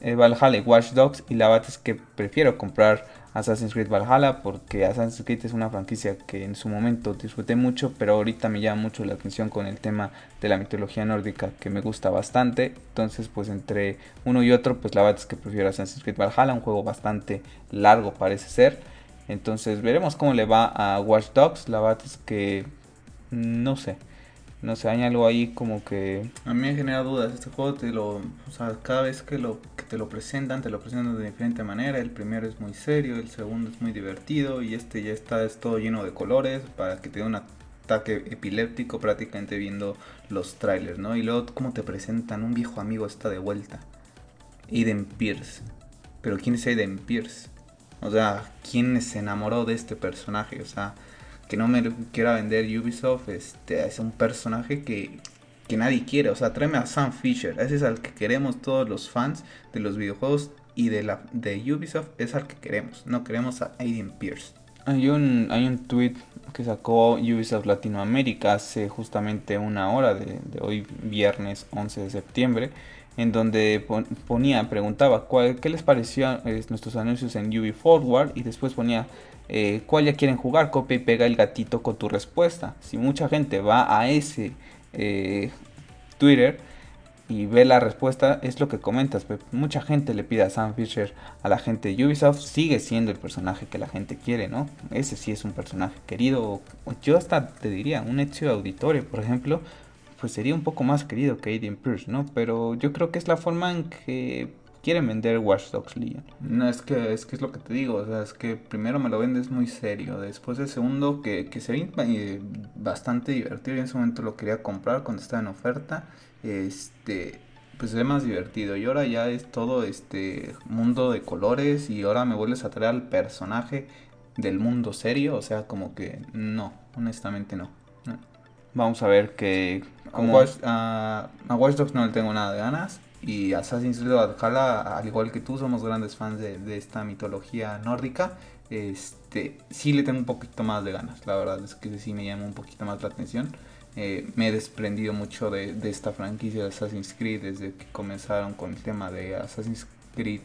[SPEAKER 1] eh, Valhalla y Watch Dogs y la verdad es que prefiero comprar Assassin's Creed Valhalla porque Assassin's Creed es una franquicia que en su momento disfruté mucho, pero ahorita me llama mucho la atención con el tema de la mitología nórdica que me gusta bastante. Entonces, pues entre uno y otro, pues la verdad es que prefiero Assassin's Creed Valhalla, un juego bastante largo parece ser. Entonces, veremos cómo le va a Watch Dogs. La verdad es que no sé no sé, hay algo ahí como que...
[SPEAKER 2] A mí me genera dudas, este juego te lo, o sea, cada vez que, lo, que te lo presentan, te lo presentan de diferente manera, el primero es muy serio, el segundo es muy divertido y este ya está es todo lleno de colores para que te dé un ataque epiléptico prácticamente viendo los trailers, ¿no? Y luego como te presentan, un viejo amigo está de vuelta, Aiden Pierce, pero ¿quién es Aiden Pierce? O sea, ¿quién se enamoró de este personaje? O sea, que no me quiera vender Ubisoft este, es un personaje que, que nadie quiere. O sea, tráeme a Sam Fisher. Ese es al que queremos todos los fans de los videojuegos y de, la, de Ubisoft. Es al que queremos. No queremos a Aiden Pierce.
[SPEAKER 1] Hay un, hay un tweet que sacó Ubisoft Latinoamérica hace justamente una hora de, hoy, viernes 11 de septiembre, en donde ponía, preguntaba cuál, qué les pareció eh, nuestros anuncios en Ubi Forward y después ponía eh, cuál ya quieren jugar, copia y pega el gatito con tu respuesta. Si mucha gente va a ese eh, Twitter y ve la respuesta, es lo que comentas. Mucha gente le pide a Sam Fisher a la gente de Ubisoft, sigue siendo el personaje que la gente quiere, ¿no? Ese sí es un personaje querido. Yo hasta te diría, un Ezio Auditorio, por ejemplo, pues sería un poco más querido que Aiden Pierce, ¿no? Pero yo creo que es la forma en que quieren vender Watch Dogs Legion.
[SPEAKER 2] No, es que, es que es lo que te digo, o sea, es que primero me lo vendes muy serio, después el segundo que, que sería eh, bastante divertido, y en ese momento lo quería comprar cuando estaba en oferta, este, pues es más divertido, y ahora ya es todo este mundo de colores, y ahora me vuelves a traer al personaje del mundo serio, o sea, como que no, honestamente no.
[SPEAKER 1] Vamos a ver que...
[SPEAKER 2] Como... a Watch Dogs no le tengo nada de ganas. Y Assassin's Creed Valhalla, al igual que tú, somos grandes fans de, esta mitología nórdica. Este, sí le tengo un poquito más de ganas, la verdad es que sí me llama un poquito más la atención. Eh, me he desprendido mucho de, esta franquicia de Assassin's Creed desde que comenzaron con el tema de Assassin's Creed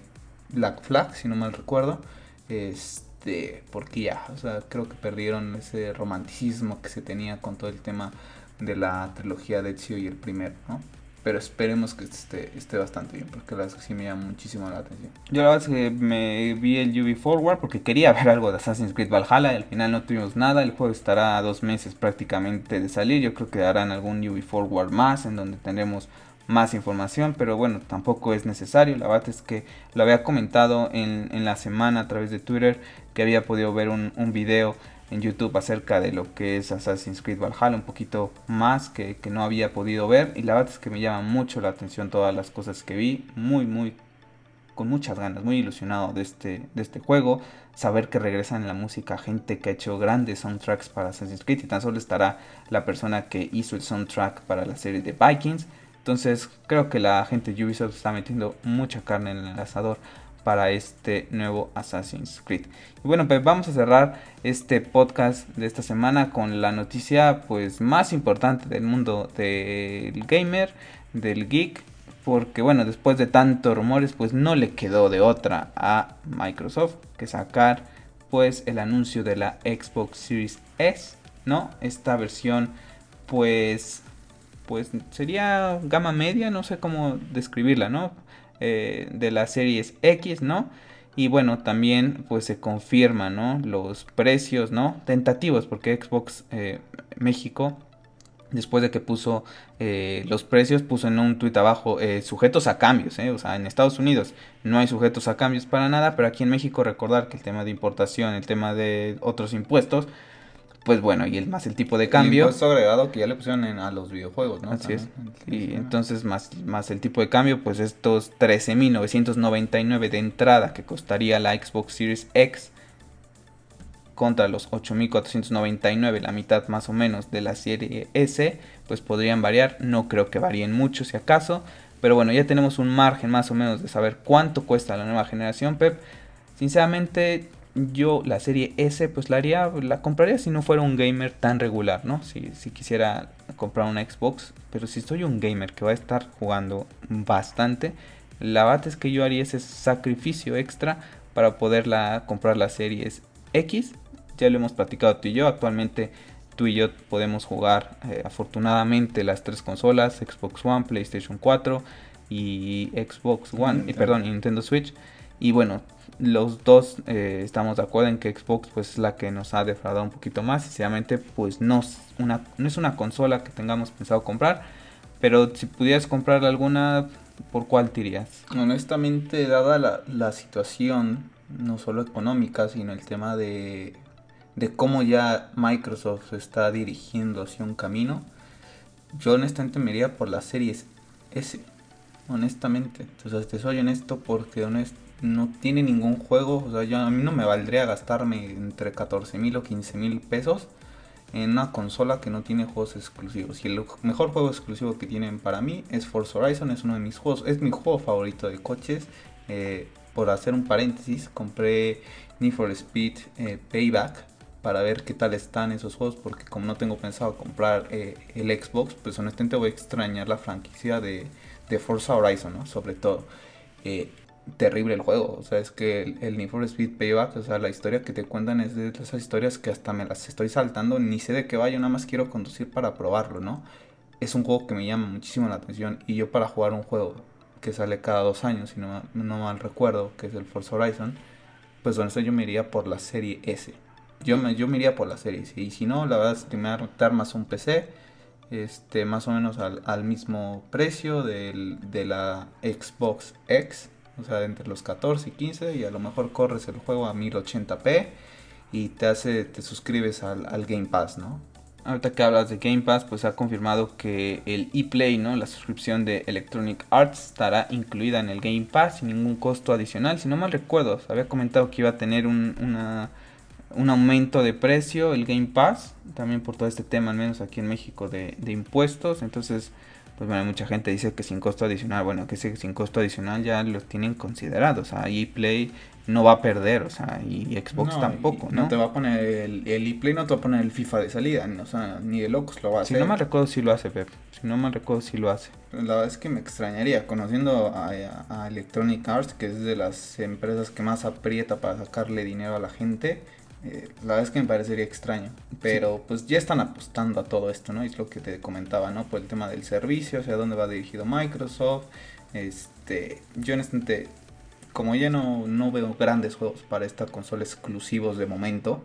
[SPEAKER 2] Black Flag, si no mal recuerdo. Este, porque ya, o sea, creo que perdieron ese romanticismo que se tenía con todo el tema de la trilogía de Ezio y el primero, ¿no? Pero esperemos que esté, esté bastante bien, porque la verdad es que sí me llama muchísimo la atención.
[SPEAKER 1] Yo la verdad es que me vi el UV Forward porque quería ver algo de Assassin's Creed Valhalla y al final no tuvimos nada. El juego estará a dos meses prácticamente de salir. Yo creo que harán algún UV Forward más en donde tendremos más información, pero bueno, tampoco es necesario. La verdad es que lo había comentado en, en la semana a través de Twitter que había podido ver un, un video en YouTube acerca de lo que es Assassin's Creed Valhalla, un poquito más que, no había podido ver. Y la verdad es que me llama mucho la atención todas las cosas que vi. Muy, muy, con muchas ganas, muy ilusionado de este, de este juego. Saber que regresa en la música gente que ha hecho grandes soundtracks para Assassin's Creed. Y tan solo estará la persona que hizo el soundtrack para la serie de Vikings. Entonces creo que la gente de Ubisoft está metiendo mucha carne en el asador para este nuevo Assassin's Creed. Y bueno, pues vamos a cerrar este podcast de esta semana con la noticia pues más importante del mundo del gamer, del geek, porque bueno, después de tantos rumores pues no le quedó de otra a Microsoft que sacar pues el anuncio de la Xbox Series S, ¿no? Esta versión pues pues sería gama media, no sé cómo describirla, ¿no? Eh, de las series X, ¿no? Y bueno, también pues se confirma, ¿no? Los precios, ¿no? Tentativos, porque Xbox eh, México después de que puso eh, los precios, puso en un tuit abajo sujetos a cambios, o sea, en Estados Unidos no hay sujetos a cambios para nada, pero aquí en México recordar que el tema de importación, el tema de otros impuestos, pues bueno, y el más el tipo de cambio.
[SPEAKER 2] El impuesto agregado que ya le pusieron a los videojuegos, ¿no?
[SPEAKER 1] Así es. Y entonces más, más el tipo de cambio, pues estos 13.999 de entrada que costaría la Xbox Series X contra los 8.499, la mitad más o menos de la serie S, pues podrían variar. No creo que varíen mucho si acaso. Pero bueno, ya tenemos un margen más o menos de saber cuánto cuesta la nueva generación, Pep. Sinceramente, yo la serie S pues la haría, la compraría si no fuera un gamer tan regular, ¿no? Si, si quisiera comprar una Xbox, pero si soy un gamer que va a estar jugando bastante, la verdad es que yo haría ese sacrificio extra para poderla comprar la serie X ya lo hemos platicado tú y yo, actualmente tú y yo podemos jugar eh, afortunadamente las tres consolas, Xbox One, PlayStation 4 y Xbox One, y perdón, Nintendo Switch. Y bueno, los dos eh, estamos de acuerdo en que Xbox pues es la que nos ha defraudado un poquito más. Sinceramente, pues no, es una consola que tengamos pensado comprar. Pero si pudieras comprar alguna, ¿por cuál tirías?
[SPEAKER 2] Honestamente, dada la, situación, no solo económica, sino el tema de de cómo ya Microsoft se está dirigiendo hacia un camino, yo honestamente me iría por las series S. Honestamente, entonces te soy honesto porque no tiene ningún juego, o sea, yo, a mí no me valdría gastarme entre 14 mil o 15 mil pesos en una consola que no tiene juegos exclusivos. Y el mejor juego exclusivo que tienen para mí es Forza Horizon, es uno de mis juegos, es mi juego favorito de coches. Eh, por hacer un paréntesis, compré Need for Speed eh, Payback para ver qué tal están esos juegos, porque como no tengo pensado comprar eh, el Xbox, pues honestamente voy a extrañar la franquicia de, Forza Horizon. Sobre todo. Terrible el juego, o sea, es que el, el, Need for Speed Payback, o sea, la historia que te cuentan es de esas historias que hasta me las estoy saltando, ni sé de qué va, yo nada más quiero conducir para probarlo, ¿no? Es un juego que me llama muchísimo la atención y yo para jugar un juego que sale cada dos años, si no, no mal recuerdo, que es el Forza Horizon, pues bueno, yo me iría por la serie S yo me, yo iría por la serie. Y si no, la verdad es que me va a rotar más un PC. Este, más o menos al, al mismo precio del, de la Xbox X. O sea, entre los 14 y 15. Y a lo mejor corres el juego a 1080p. Y te hace, te suscribes al, Game Pass, ¿no?
[SPEAKER 1] Ahorita que hablas de Game Pass, pues ha confirmado que el ePlay, ¿no? La suscripción de Electronic Arts estará incluida en el Game Pass sin ningún costo adicional. Si no mal recuerdo, había comentado que iba a tener un, un aumento de precio, el Game Pass, también por todo este tema, al menos aquí en México, de, de impuestos. Entonces, pues bueno, mucha gente dice que sin costo adicional, bueno, que sin costo adicional ya lo tienen considerado. O sea, ePlay no va a perder, o sea, y Xbox tampoco, ¿no?
[SPEAKER 2] No te va a poner el, el ePlay, no te va a poner el FIFA de salida, o sea, ni de locos lo va a hacer.
[SPEAKER 1] Si no me recuerdo si lo hace, Pep. Si no me recuerdo si lo hace.
[SPEAKER 2] La verdad es que me extrañaría, conociendo a, a Electronic Arts, que es de las empresas que más aprieta para sacarle dinero a la gente eh, la verdad es que me parecería extraño, pero pues ya están apostando a todo esto, ¿no? Es lo que te comentaba, ¿no? Por el tema del servicio, hacia dónde va dirigido Microsoft. Este, yo honestamente, como ya no, no veo grandes juegos para esta consola exclusivos de momento,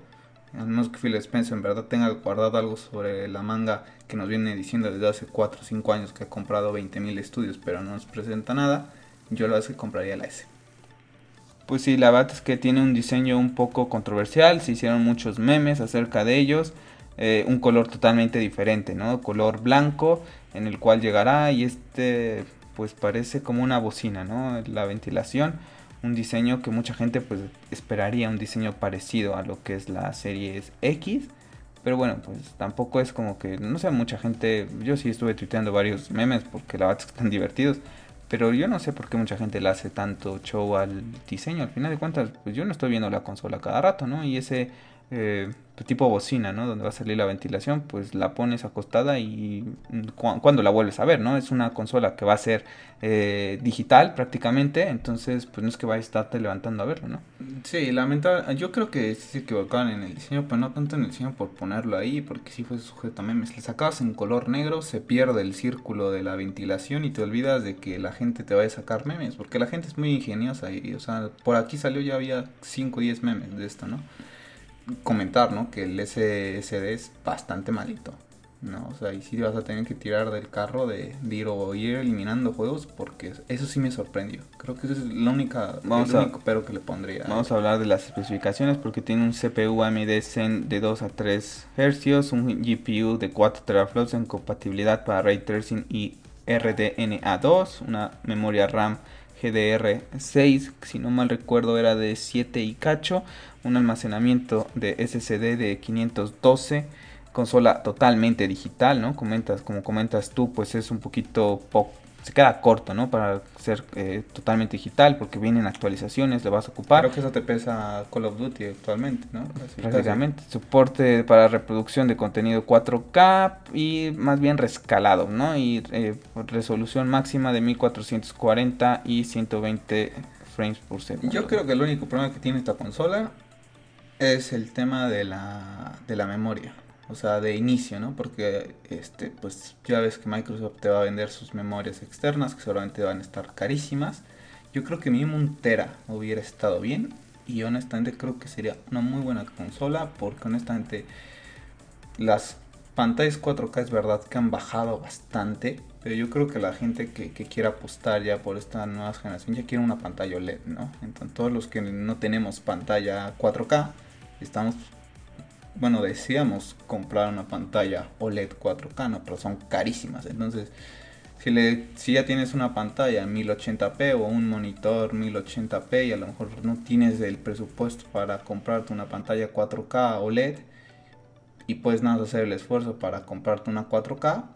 [SPEAKER 2] a menos que Phil Spencer en verdad tenga guardado algo sobre la manga que nos viene diciendo desde hace 4 o 5 años que ha comprado 20.000 estudios pero no nos presenta nada, yo la es que compraría la S.
[SPEAKER 1] Pues sí, la verdad es que tiene un diseño un poco controversial, se hicieron muchos memes acerca de ellos. Eh, un color totalmente diferente, ¿no? Color blanco en el cual llegará y este pues parece como una bocina, ¿no? La ventilación, un diseño que mucha gente pues esperaría un diseño parecido a lo que es la serie X, pero bueno, pues tampoco es como que, no sé, mucha gente, yo sí estuve tuiteando varios memes porque la verdad es que están divertidos, pero yo no sé por qué mucha gente le hace tanto show al diseño. Al final de cuentas, pues yo no estoy viendo la consola cada rato, ¿no? Y ese eh, tipo bocina, ¿no? Donde va a salir la ventilación, pues la pones acostada y cuando la vuelves a ver, ¿no? Es una consola que va a ser eh, digital prácticamente, entonces pues no es que vaya a estarte levantando a verlo, ¿no?
[SPEAKER 2] Sí, lamentable, yo creo que se equivocaron en el diseño, pero no tanto en el diseño por ponerlo ahí, porque sí fue sujeto a memes. Le sacabas en color negro, se pierde el círculo de la ventilación y te olvidas de que la gente te vaya a sacar memes, porque la gente es muy ingeniosa y, o sea, por aquí salió ya había 5 o 10 memes de esto, ¿no? Comentar, ¿no? Que el SSD es bastante malito. ¿no? O sea, y sí vas a tener que tirar del carro de, ir o ir eliminando juegos porque eso sí me sorprendió. Creo que eso es la única, vamos el a, único pero que le pondría.
[SPEAKER 1] Vamos a hablar de las especificaciones porque tiene un CPU AMD Zen de 2 a 3 Hz, un GPU de 4 teraflops en compatibilidad para Ray Tracing y RDNA2, una memoria RAM GDR6, si no mal recuerdo era de 7 y cacho, un almacenamiento de SSD de 512 consola totalmente digital, ¿no? Comentas, como comentas tú, pues es un poquito poco, se queda corto, ¿no? Para ser eh, totalmente digital, porque vienen actualizaciones, le vas a ocupar.
[SPEAKER 2] Creo que eso te pesa Call of Duty actualmente, ¿no?
[SPEAKER 1] Prácticamente. Soporte para reproducción de contenido 4K y más bien rescalado, ¿no? Y eh, resolución máxima de 1440 y 120 frames por segundo.
[SPEAKER 2] Yo creo que el único problema que tiene esta consola es el tema de la, de la memoria o sea, de inicio, ¿no? Porque, este, pues ya ves que Microsoft te va a vender sus memorias externas, que seguramente van a estar carísimas. Yo creo que mínimo un Tera hubiera estado bien. Y honestamente creo que sería una muy buena consola, porque honestamente las pantallas 4K es verdad que han bajado bastante, pero yo creo que la gente que, que, quiera apostar ya por esta nueva generación ya quiere una pantalla OLED, ¿no? Entonces todos los que no tenemos pantalla 4K, estamos bueno, decíamos comprar una pantalla OLED 4K, ¿no? pero son carísimas. Entonces, si, le, si ya tienes una pantalla 1080p o un monitor 1080p y a lo mejor no tienes el presupuesto para comprarte una pantalla 4K OLED y puedes nada hacer el esfuerzo para comprarte una 4K,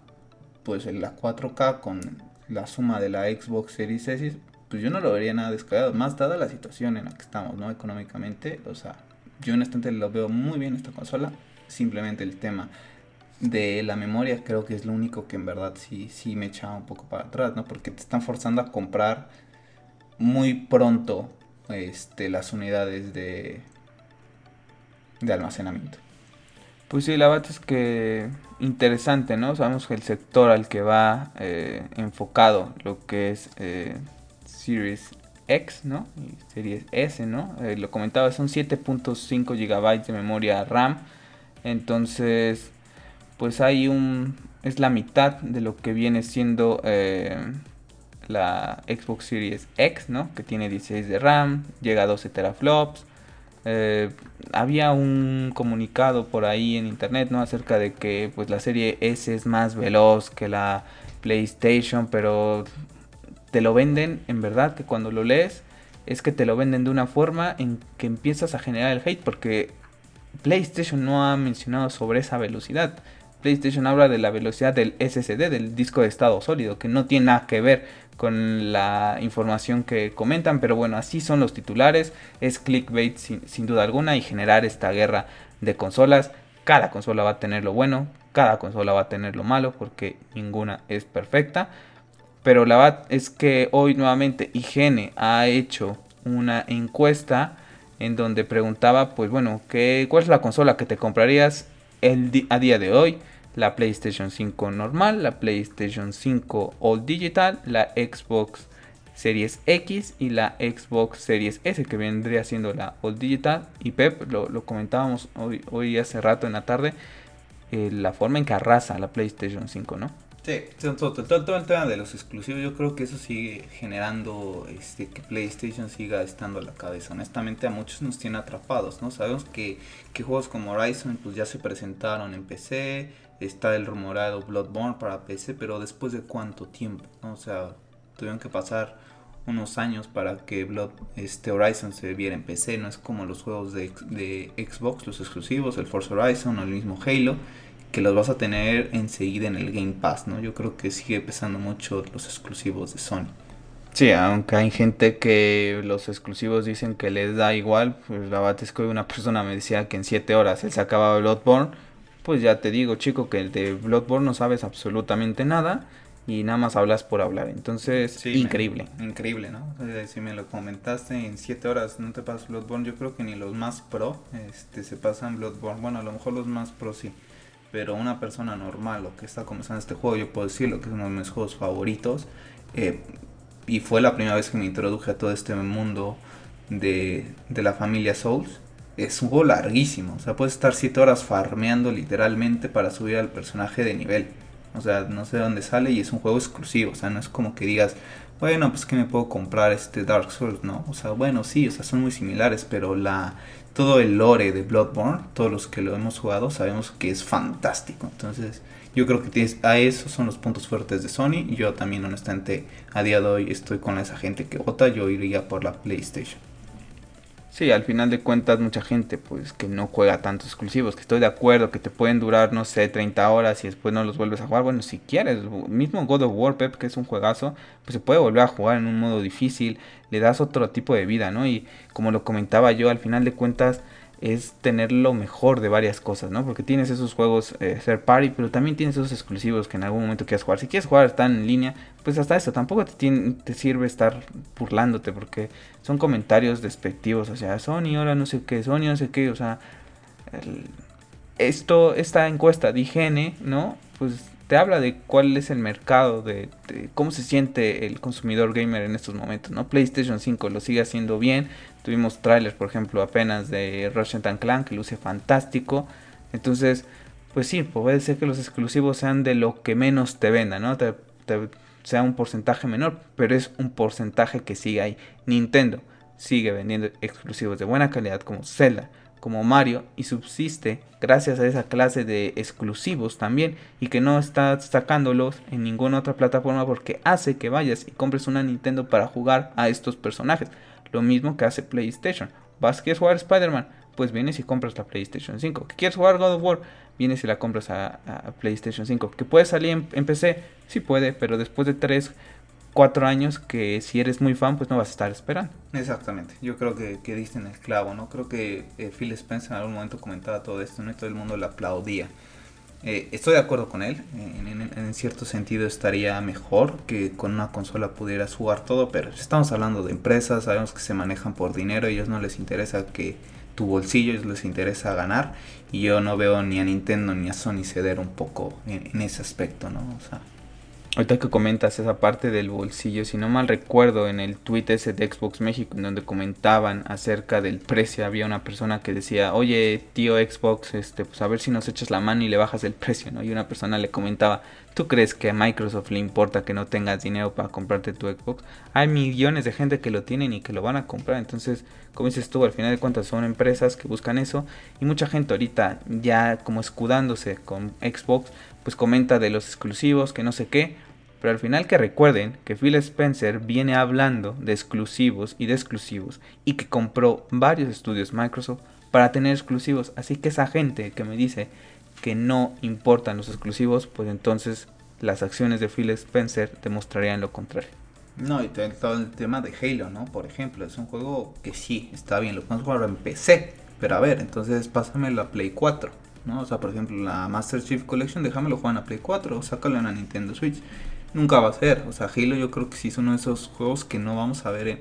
[SPEAKER 2] pues la 4K con la suma de la Xbox Series S, pues yo no lo vería nada descabellado, más dada la situación en la que estamos, ¿no? Económicamente, o sea, yo honestamente lo veo muy bien esta consola. Simplemente el tema de la memoria creo que es lo único que en verdad sí, sí me echa un poco para atrás, ¿no? Porque te están forzando a comprar muy pronto este, las unidades de, de almacenamiento.
[SPEAKER 1] Pues sí, la verdad es que interesante, ¿no? Sabemos que el sector al que va eh, enfocado lo que es eh, Series X, ¿no? Y series S, ¿no? Eh, lo comentaba, son 7.5 GB de memoria RAM. Entonces, pues hay un... Es la mitad de lo que viene siendo eh, la Xbox Series X, ¿no? Que tiene 16 de RAM, llega a 12 teraflops. Eh, había un comunicado por ahí en internet, ¿no? Acerca de que pues la serie S es más veloz que la PlayStation, pero te lo venden, en verdad, que cuando lo lees, es que te lo venden de una forma en que empiezas a generar el hate, porque PlayStation no ha mencionado sobre esa velocidad. PlayStation habla de la velocidad del SSD, del disco de estado sólido, que no tiene nada que ver con la información que comentan, pero bueno, así son los titulares, es clickbait sin, sin duda alguna y generar esta guerra de consolas. Cada consola va a tener lo bueno, cada consola va a tener lo malo, porque ninguna es perfecta. Pero la verdad es que hoy nuevamente IGN ha hecho una encuesta en donde preguntaba, pues bueno, ¿qué, ¿cuál es la consola que te comprarías el a día de hoy? La PlayStation 5 normal, la PlayStation 5 All Digital, la Xbox Series X y la Xbox Series S, que vendría siendo la All Digital. Y Pep, lo, comentábamos hoy, hace rato en la tarde, eh, la forma en que arrasa la PlayStation 5, ¿no?
[SPEAKER 2] Sí, todo, el tema de los exclusivos, yo creo que eso sigue generando este, que PlayStation siga estando a la cabeza. Honestamente, a muchos nos tiene atrapados, ¿no? Sabemos que, que juegos como Horizon pues ya se presentaron en PC, está el rumorado Bloodborne para PC, pero después de cuánto tiempo. O sea, tuvieron que pasar unos años para que Blood, este Horizon se viera en PC, no es como los juegos de, de Xbox, los exclusivos, el Forza Horizon o el mismo Halo que los vas a tener enseguida en el Game Pass, ¿no? Yo creo que sigue pesando mucho los exclusivos de Sony.
[SPEAKER 1] Sí, aunque hay gente que los exclusivos dicen que les da igual, pues la verdad es que una persona me decía que en 7 horas él se acababa Bloodborne, pues ya te digo chico que el de Bloodborne no sabes absolutamente nada y nada más hablas por hablar, entonces increíble.
[SPEAKER 2] increíble, ¿no? si me lo comentaste en 7 horas no te pasas Bloodborne, yo creo que ni los más pro este, se pasan Bloodborne, bueno a lo mejor los más pro sí pero una persona normal o que está comenzando este juego, yo puedo decirlo que es uno de mis juegos favoritos. Eh, y fue la primera vez que me introduje a todo este mundo de, de la familia Souls. es un juego larguísimo. O sea, puedes estar 7 horas farmeando literalmente para subir al personaje de nivel. O sea, no sé de dónde sale y es un juego exclusivo. O sea, no es como que digas, bueno, pues que me puedo comprar este Dark Souls, ¿no? O sea, bueno, sí, o sea, son muy similares, pero la todo el lore de Bloodborne, todos los que lo hemos jugado, sabemos que es fantástico. Entonces, yo creo que tienes, a esos son los puntos fuertes de Sony. Yo también, honestamente, a día de hoy estoy con esa gente que vota. Yo iría por la PlayStation.
[SPEAKER 1] Sí, al final de cuentas mucha gente pues que no juega tantos exclusivos, que estoy de acuerdo, que te pueden durar, no sé, 30 horas y después no los vuelves a jugar. Bueno, si quieres, mismo God of War, Pep, que es un juegazo, pues se puede volver a jugar en un modo difícil, le das otro tipo de vida, ¿no? Y como lo comentaba yo, al final de cuentas es tener lo mejor de varias cosas, ¿no? Porque tienes esos juegos eh, ser party, pero también tienes esos exclusivos que en algún momento quieras jugar. Si quieres jugar están en línea, pues hasta eso tampoco te, te sirve estar burlándote porque son comentarios despectivos, o sea, Sony ahora no sé qué, Sony no sé qué, o sea, esto, esta encuesta de higiene, ¿no? Pues te habla de cuál es el mercado, de, cómo se siente el consumidor gamer en estos momentos, ¿no? PlayStation 5 lo sigue haciendo bien, tuvimos trailers, por ejemplo, apenas de Ratchet Clank, que luce fantástico, entonces, pues sí, puede ser que los exclusivos sean de lo que menos te venda, ¿no? sea un porcentaje menor, pero es un porcentaje que sigue ahí. Nintendo sigue vendiendo exclusivos de buena calidad como Zelda, como Mario y subsiste gracias a esa clase de exclusivos también y que no está sacándolos en ninguna otra plataforma porque hace que vayas y compres una Nintendo para jugar a estos personajes. Lo mismo que hace PlayStation. ¿Vas a jugar Spider-Man? Pues vienes y compras la PlayStation 5. ¿Quieres jugar God of War? Vienes y la compras a, PlayStation 5. ¿Que puede salir en, PC? Sí puede, pero después de 3, cuatro años que si eres muy fan, pues no vas a estar esperando.
[SPEAKER 2] Exactamente, yo creo que, que diste en el clavo, ¿no? Creo que eh, Phil Spencer en algún momento comentaba todo esto, ¿no? Y todo el mundo le aplaudía. Eh, estoy de acuerdo con él, en, cierto sentido estaría mejor que con una consola pudieras jugar todo, pero estamos hablando de empresas, sabemos que se manejan por dinero, a ellos no les interesa que tu bolsillo, ellos les interesa ganar, y yo no veo ni a Nintendo ni a Sony ceder un poco en, en ese aspecto, ¿no? O sea,
[SPEAKER 1] Ahorita que comentas esa parte del bolsillo, si no mal recuerdo, en el tweet ese de Xbox México, en donde comentaban acerca del precio, había una persona que decía, oye, tío Xbox, este, pues a ver si nos echas la mano y le bajas el precio, ¿no? Y una persona le comentaba, ¿tú crees que a Microsoft le importa que no tengas dinero para comprarte tu Xbox? Hay millones de gente que lo tienen y que lo van a comprar, entonces, como dices tú, al final de cuentas son empresas que buscan eso, y mucha gente ahorita ya como escudándose con Xbox, pues comenta de los exclusivos, que no sé qué, pero al final que recuerden que Phil Spencer viene hablando de exclusivos y de exclusivos y que compró varios estudios Microsoft para tener exclusivos, así que esa gente que me dice que no importan los exclusivos, pues entonces las acciones de Phil Spencer demostrarían lo contrario.
[SPEAKER 2] No, y todo el tema de Halo, ¿no? Por ejemplo, es un juego que sí, está bien, lo podemos jugar en PC, pero a ver, entonces pásame la Play 4 ¿no? O sea, por ejemplo, la Master Chief Collection, déjamelo jugar en Play 4 o sácalo en la Nintendo Switch. Nunca va a ser. O sea, Halo yo creo que sí es uno de esos juegos que no vamos a ver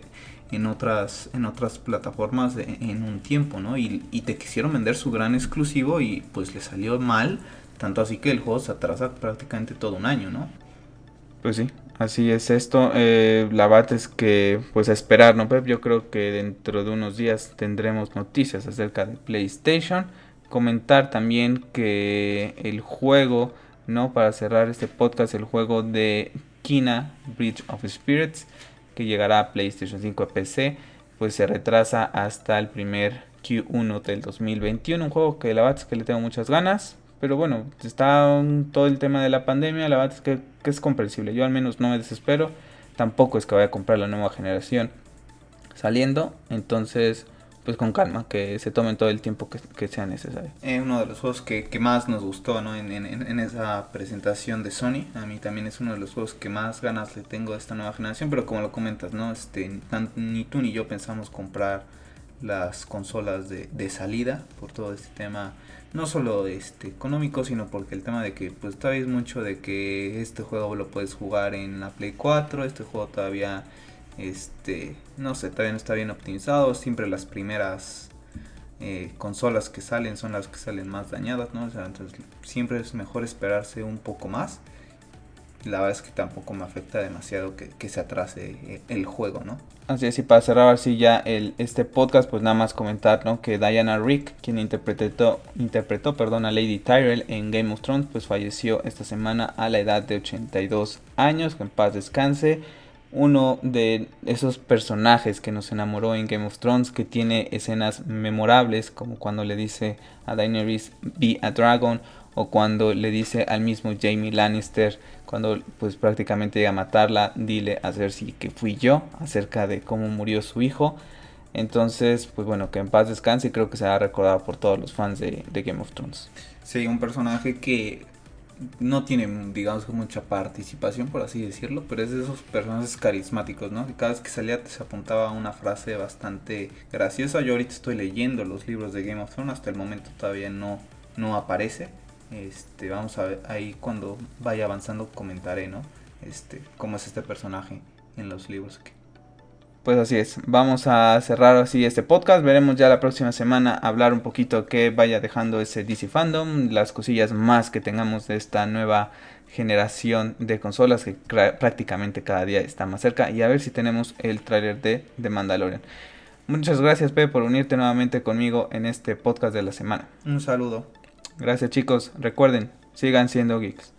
[SPEAKER 2] en, otras, en otras plataformas en un tiempo, ¿no? Y, y, te quisieron vender su gran exclusivo y pues le salió mal. Tanto así que el juego se atrasa prácticamente todo un año, ¿no?
[SPEAKER 1] Pues sí, así es esto. Eh, la verdad es que, pues a esperar, ¿no, Pep? Yo creo que dentro de unos días tendremos noticias acerca de PlayStation comentar también que el juego, ¿no? Para cerrar este podcast, el juego de Kina Bridge of Spirits, que llegará a PlayStation 5 a PC, pues se retrasa hasta el primer Q1 del 2021. Un juego que la verdad es que le tengo muchas ganas. Pero bueno, está todo el tema de la pandemia, la verdad es que es comprensible. Yo al menos no me desespero. Tampoco es que vaya a comprar la nueva generación saliendo. Entonces, pues con calma, que se tomen todo el tiempo que, sea necesario.
[SPEAKER 2] Eh, uno de los juegos que, más nos gustó ¿no? En, en, esa presentación de Sony, a mí también es uno de los juegos que más ganas le tengo a esta nueva generación, pero como lo comentas, ¿no? este, ni tú ni yo pensamos comprar las consolas de, de, salida por todo este tema no solo este económico sino porque el tema de que pues todavía es mucho de que este juego lo puedes jugar en la Play 4 este juego todavía este, no sé, todavía no está bien optimizado. Siempre las primeras eh, consolas que salen son las que salen más dañadas, ¿no? entonces siempre es mejor esperarse un poco más. la verdad es que tampoco me afecta demasiado que, se atrase eh, el juego, ¿no?
[SPEAKER 1] Así es, y para cerrar así ya este podcast, pues nada más comentar. Que Diana Rick, quien interpretó, interpretó perdón, a Lady Tyrell en Game of Thrones, pues falleció esta semana a la edad de 82 años, que en paz descanse. Uno de esos personajes que nos enamoró en Game of Thrones, que tiene escenas memorables, como cuando le dice a Daenerys, be a dragon, o cuando le dice al mismo Jamie Lannister, cuando pues prácticamente llega a matarla, dile a Cersei que fui yo, acerca de cómo murió su hijo. Entonces, pues bueno, que en paz descanse y creo que se ha recordado por todos los fans de, de Game of Thrones.
[SPEAKER 2] Sí, un personaje que no tiene, digamos, mucha participación, por así decirlo, pero es de esos personajes carismáticos, ¿no? Que cada vez que salía se apuntaba una frase bastante graciosa. Yo ahorita estoy leyendo los libros de Game of Thrones, hasta el momento todavía no, no aparece. Este, vamos a ver, ahí cuando vaya avanzando comentaré, ¿no? Este, cómo es este personaje en los libros.
[SPEAKER 1] Pues así es, vamos a cerrar así este podcast, veremos ya la próxima semana hablar un poquito que vaya dejando ese DC Fandom, las cosillas más que tengamos de esta nueva generación de consolas que prácticamente cada día está más cerca y a ver si tenemos el tráiler de The Mandalorian. Muchas gracias Pepe por unirte nuevamente conmigo en este podcast de la semana.
[SPEAKER 2] Un saludo.
[SPEAKER 1] Gracias chicos, recuerden, sigan siendo geeks.